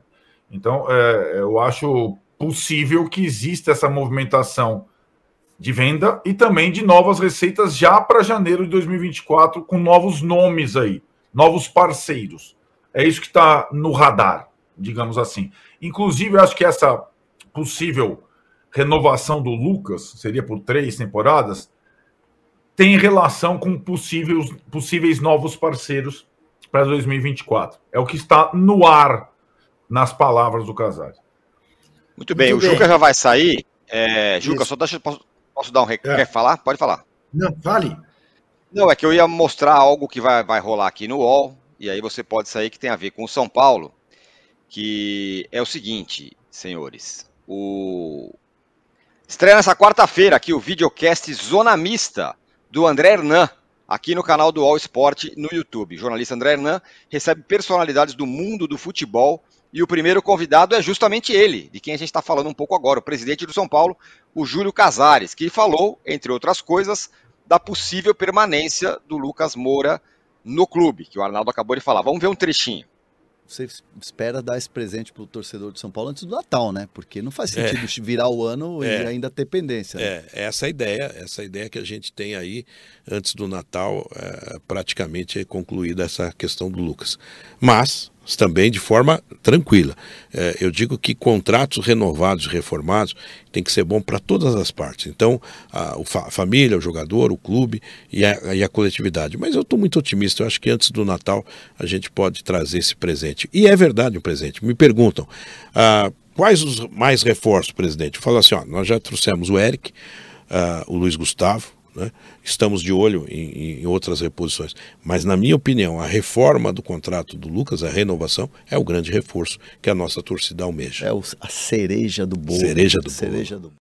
Então, é, eu acho possível que exista essa movimentação de venda e também de novas receitas já para janeiro de 2024, com novos nomes aí, novos parceiros. É isso que está no radar, digamos assim. Inclusive, eu acho que essa possível renovação do Lucas, seria por três temporadas, tem relação com possíveis, possíveis novos parceiros para 2024. É o que está no ar nas palavras do Casares. Muito bem, Muito o bem. Juca já vai sair. É, Juca, Isso. só deixa, posso, posso dar um recado? É. Quer falar? Pode falar. Não, fale. Não, é que eu ia mostrar algo que vai, vai rolar aqui no UOL, e aí você pode sair que tem a ver com o São Paulo, que é o seguinte, senhores. O, Estreia nessa quarta-feira aqui o videocast Zona Mista do André Hernan, aqui no canal do All Sport no YouTube. O jornalista André Hernan recebe personalidades do mundo do futebol e o primeiro convidado é justamente ele, de quem a gente está falando um pouco agora, o presidente do São Paulo, o Júlio Casares, que falou, entre outras coisas, da possível permanência do Lucas Moura no clube, que o Arnaldo acabou de falar. Vamos ver um trechinho você espera dar esse presente para o torcedor de São Paulo antes do Natal, né? Porque não faz sentido é, virar o ano é, e ainda ter pendência. Né? É, essa é a ideia, essa ideia que a gente tem aí antes do Natal, é, praticamente é concluída essa questão do Lucas. Mas também de forma tranquila. É, eu digo que contratos renovados e reformados tem que ser bom para todas as partes. Então, a, a, família, o jogador, o clube e a, e a coletividade. Mas eu estou muito otimista. Eu acho que antes do Natal a gente pode trazer esse presente. E é verdade um presente. Me perguntam. Ah, quais os mais reforços, presidente? Falo assim, ó, nós já trouxemos o Eric, ah, o Luiz Gustavo, né? Estamos de olho em, em, outras reposições. Mas, na minha opinião, a reforma do contrato do Lucas, a renovação, é o grande reforço que a nossa torcida almeja. É o, a cereja do bolo. Cereja do cereja bolo.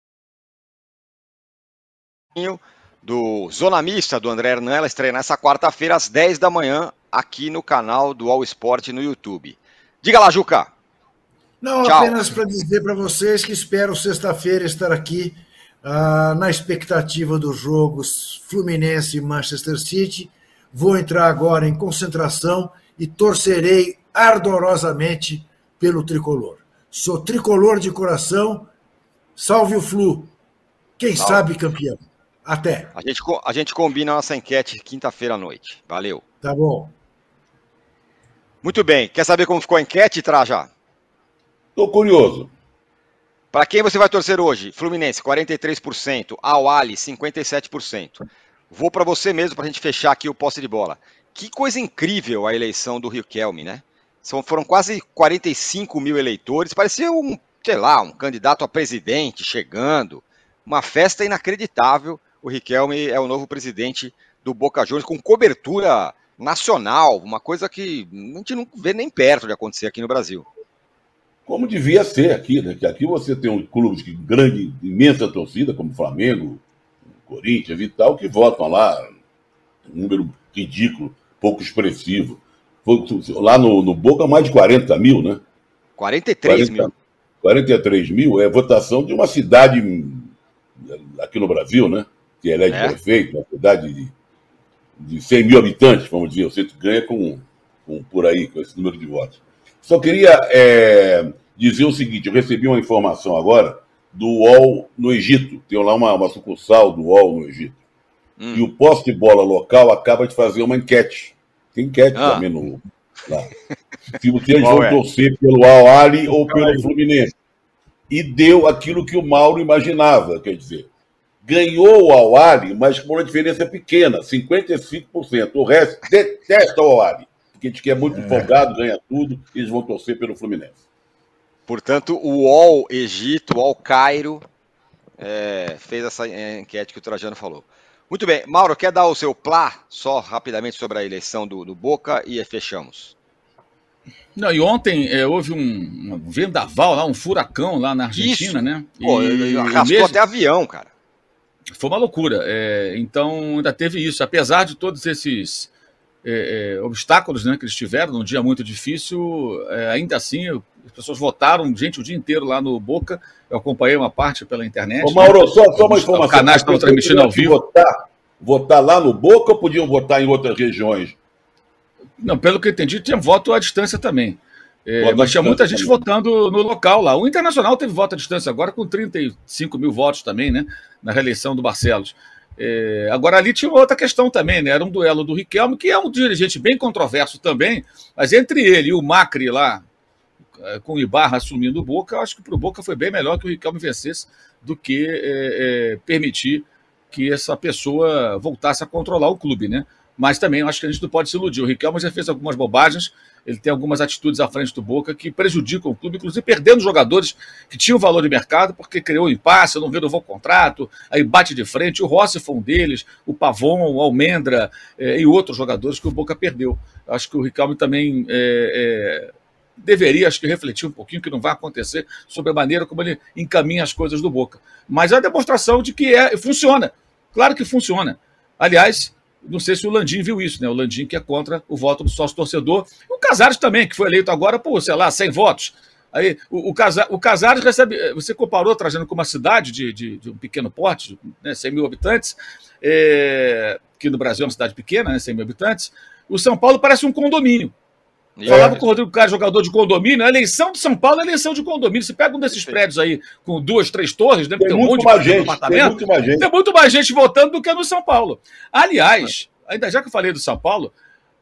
Do... do Zona Mista do André Hernan, ela estreia nessa quarta-feira às 10 da manhã aqui no canal do All Sport no YouTube. Diga lá, Juca. Não, Tchau. apenas para dizer para vocês que espero sexta-feira estar aqui ah, na expectativa dos jogos Fluminense e Manchester City. Vou entrar agora em concentração e torcerei ardorosamente pelo tricolor. Sou tricolor de coração. Salve o Flu. Quem Salve. sabe campeão. Até. A gente, a gente combina a nossa enquete quinta-feira à noite. Valeu. Tá bom. Muito bem. Quer saber como ficou a enquete, Traja? Estou curioso. Para quem você vai torcer hoje? Fluminense, 43%. Awali, 57%. Vou para você mesmo para a gente fechar aqui o posse de bola. Que coisa incrível a eleição do Rio Kelme, né? São, foram quase 45 mil eleitores. Parecia um, sei lá, um candidato a presidente chegando. Uma festa inacreditável. O Riquelme é o novo presidente do Boca Juniors, com cobertura nacional, uma coisa que a gente não vê nem perto de acontecer aqui no Brasil. Como devia ser aqui, né? Que aqui você tem um clube de grande, imensa torcida, como Flamengo, Corinthians e tal, que votam lá, um número ridículo, pouco expressivo. Lá no, no Boca, mais de 40 mil, né? 43 40, mil. 43 mil é votação de uma cidade aqui no Brasil, né? Que elege é. prefeito, uma cidade de, de 100 mil habitantes, vamos dizer. Centro ganha com, com, por aí, com esse número de votos. Só queria é, dizer o seguinte: eu recebi uma informação agora do UOL no Egito. Tem lá uma, uma sucursal do UOL no Egito. Hum. E o poste de bola local acaba de fazer uma enquete. Tem enquete ah. também no. Lá. Se vocês vão é? torcer pelo Al-Ali ou pelo Fluminense. E deu aquilo que o Mauro imaginava, quer dizer, ganhou o Al-Ali, mas com uma diferença pequena, 55%. O resto detesta o Al-Ali, diz que é muito é. folgado, ganha tudo, e eles vão torcer pelo Fluminense. Portanto, o UOL Egito, o UOL Cairo, é, fez essa enquete que o Trajano falou. Muito bem. Mauro, quer dar o seu plá só rapidamente sobre a eleição do, do Boca e fechamos. Não, e ontem é, houve um, um, vendaval lá, um furacão lá na Argentina, Isso. né? Pô, e, arrastou mesmo... até avião, cara. Foi uma loucura. É, então ainda teve isso. Apesar de todos esses é, é obstáculos né, que eles tiveram, num dia muito difícil, é, ainda assim as pessoas votaram, gente, o dia inteiro lá no Boca. Eu acompanhei uma parte pela internet. Ô, Mauro, né? só, só uma informação. Os canais estão transmitindo ao vivo. Votar, votar lá no Boca ou podiam votar em outras regiões? Não, pelo que eu entendi, tinha voto à distância também. É, mas tinha muita gente também. votando no local lá. O Internacional teve voto à distância agora com 35 mil votos também, né? Na reeleição do Barcelos. É, agora ali tinha outra questão também, né? Era um duelo do Riquelme, que é um dirigente bem controverso também, mas entre ele e o Macri lá, é, com o Ibarra assumindo o Boca, eu acho que para o Boca foi bem melhor que o Riquelme vencesse do que é, é, permitir que essa pessoa voltasse a controlar o clube, né? Mas também acho que a gente não pode se iludir. O Riquelme já fez algumas bobagens, ele tem algumas atitudes à frente do Boca que prejudicam o clube, inclusive perdendo jogadores que tinham valor de mercado, porque criou um impasse, não renovou o contrato, aí bate de frente. O Rossi foi um deles, o Pavon, o Almendra eh, e outros jogadores que o Boca perdeu. Acho que o Riquelme também eh, eh, deveria, acho que, refletir um pouquinho, que não vai acontecer, sobre a maneira como ele encaminha as coisas do Boca. Mas é a demonstração de que é, funciona. Claro que funciona. Aliás, não sei se o Landim viu isso, né? O Landim que é contra o voto do sócio torcedor. O Casares também, que foi eleito agora por, sei lá, 100 votos. Aí o, o, o Casares recebe. Você comparou trazendo com uma cidade de, de, de um pequeno porte, né, 100 mil habitantes, é, que no Brasil é uma cidade pequena, né, 100 mil habitantes. O São Paulo parece um condomínio. É. Falava com o Rodrigo Carlos, jogador de condomínio. A eleição de São Paulo é eleição de condomínio. Você pega um desses prédios aí com duas, três torres, deve tem um monte de gente, apartamento. Tem muito, mais gente. tem muito mais gente votando do que no São Paulo. Aliás, ainda já que eu falei do São Paulo,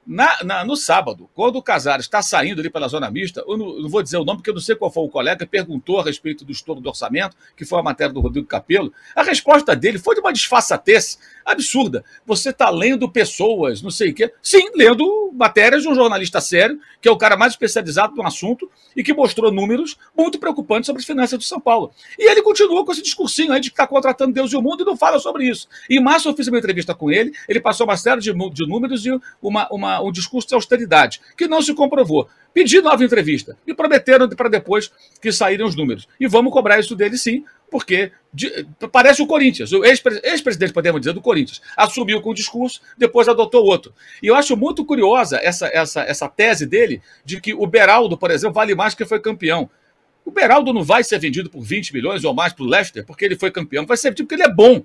na, na, no sábado, quando o Casares está saindo ali pela zona mista, eu não, não, vou dizer o nome porque eu não sei qual foi o colega, perguntou a respeito do estouro do orçamento, que foi a matéria do Rodrigo Capello. A resposta dele foi de uma disfarçatez absurda. Você está lendo pessoas, não sei o quê. Sim, lendo matérias de um jornalista sério, que é o cara mais especializado no assunto e que mostrou números muito preocupantes sobre as finanças do São Paulo. E ele continua com esse discursinho aí de que está contratando Deus e o mundo e não fala sobre isso. Em março eu fiz uma entrevista com ele, ele passou uma série de, de números e uma, uma, um discurso de austeridade, que não se comprovou. Pedi nova entrevista e prometeram para depois que saírem os números. E vamos cobrar isso dele sim, porque de, parece o Corinthians, o ex-presidente, podemos dizer, do Corinthians. Assumiu com o discurso, depois adotou outro. E eu acho muito curiosa essa, essa, essa tese dele de que o Beraldo, por exemplo, vale mais que foi campeão. O Beraldo não vai ser vendido por 20 milhões ou mais para o Leicester porque ele foi campeão, vai ser vendido porque ele é bom.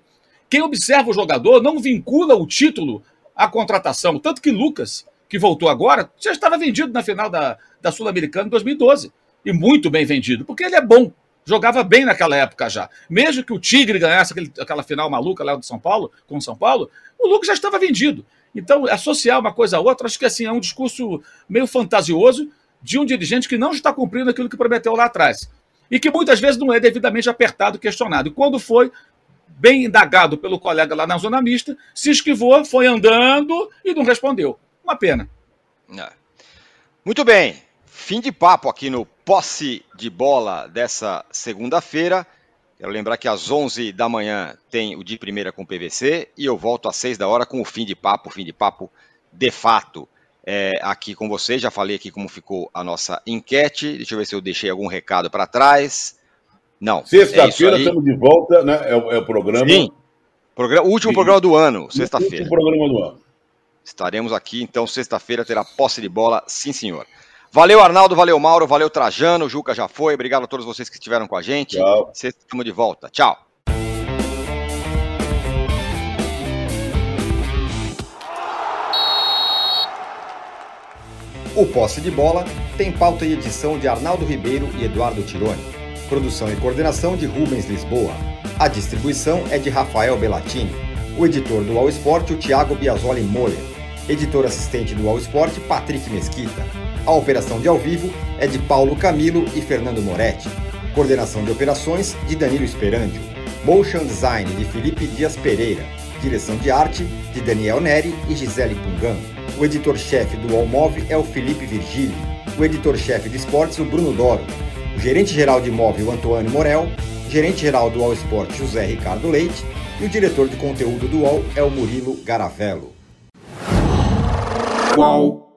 Quem observa o jogador não vincula o título à contratação. Tanto que Lucas, que voltou agora, já estava vendido na final da, da Sul-Americana em 2012. E muito bem vendido, porque ele é bom jogava bem naquela época já. Mesmo que o Tigre ganhasse aquele, aquela final maluca lá do São Paulo, com o São Paulo, o Lucas já estava vendido. Então, associar uma coisa a outra, acho que assim, é um discurso meio fantasioso de um dirigente que não está cumprindo aquilo que prometeu lá atrás. E que muitas vezes não é devidamente apertado, questionado. E quando foi, bem indagado pelo colega lá na zona mista, se esquivou, foi andando e não respondeu. Uma pena. É. Muito bem. Fim de papo aqui no Posse de Bola dessa segunda-feira. Quero lembrar que às 11 da manhã tem o de primeira com o PVC e eu volto às 6 da hora com o fim de papo, fim de papo de fato. É, aqui com vocês, já falei aqui como ficou a nossa enquete. Deixa eu ver se eu deixei algum recado para trás. Não. Sexta-feira é estamos de volta, né? É, é o programa. Sim. Programa, o último Sim. programa do ano, sexta-feira. Último programa do ano. Estaremos aqui, então, sexta-feira terá posse de bola, sim, senhor. Valeu, Arnaldo, valeu, Mauro, valeu, Trajano, o Juca já foi. Obrigado a todos vocês que estiveram com a gente. Tchau. Sexta, estamos de volta. Tchau. O Posse de Bola tem pauta e edição de Arnaldo Ribeiro e Eduardo Tironi. Produção e coordenação de Rubens Lisboa. A distribuição é de Rafael Bellatini. O editor do All Sport, o Thiago Biasoli Moller. Editor assistente do All Sport, Patrick Mesquita. A operação de ao vivo é de Paulo Camilo e Fernando Moretti. Coordenação de operações de Danilo Esperandio. Motion Design de Felipe Dias Pereira. Direção de arte de Daniel Neri e Gisele Pungan. O editor-chefe do Allmove é o Felipe Virgílio. O editor-chefe de esportes, o Bruno Doro. O gerente-geral de imóvel, Antônio Morel. Gerente-geral do All Sport, José Ricardo Leite. E o diretor de conteúdo do UOL é o Murilo Garavello. Qual?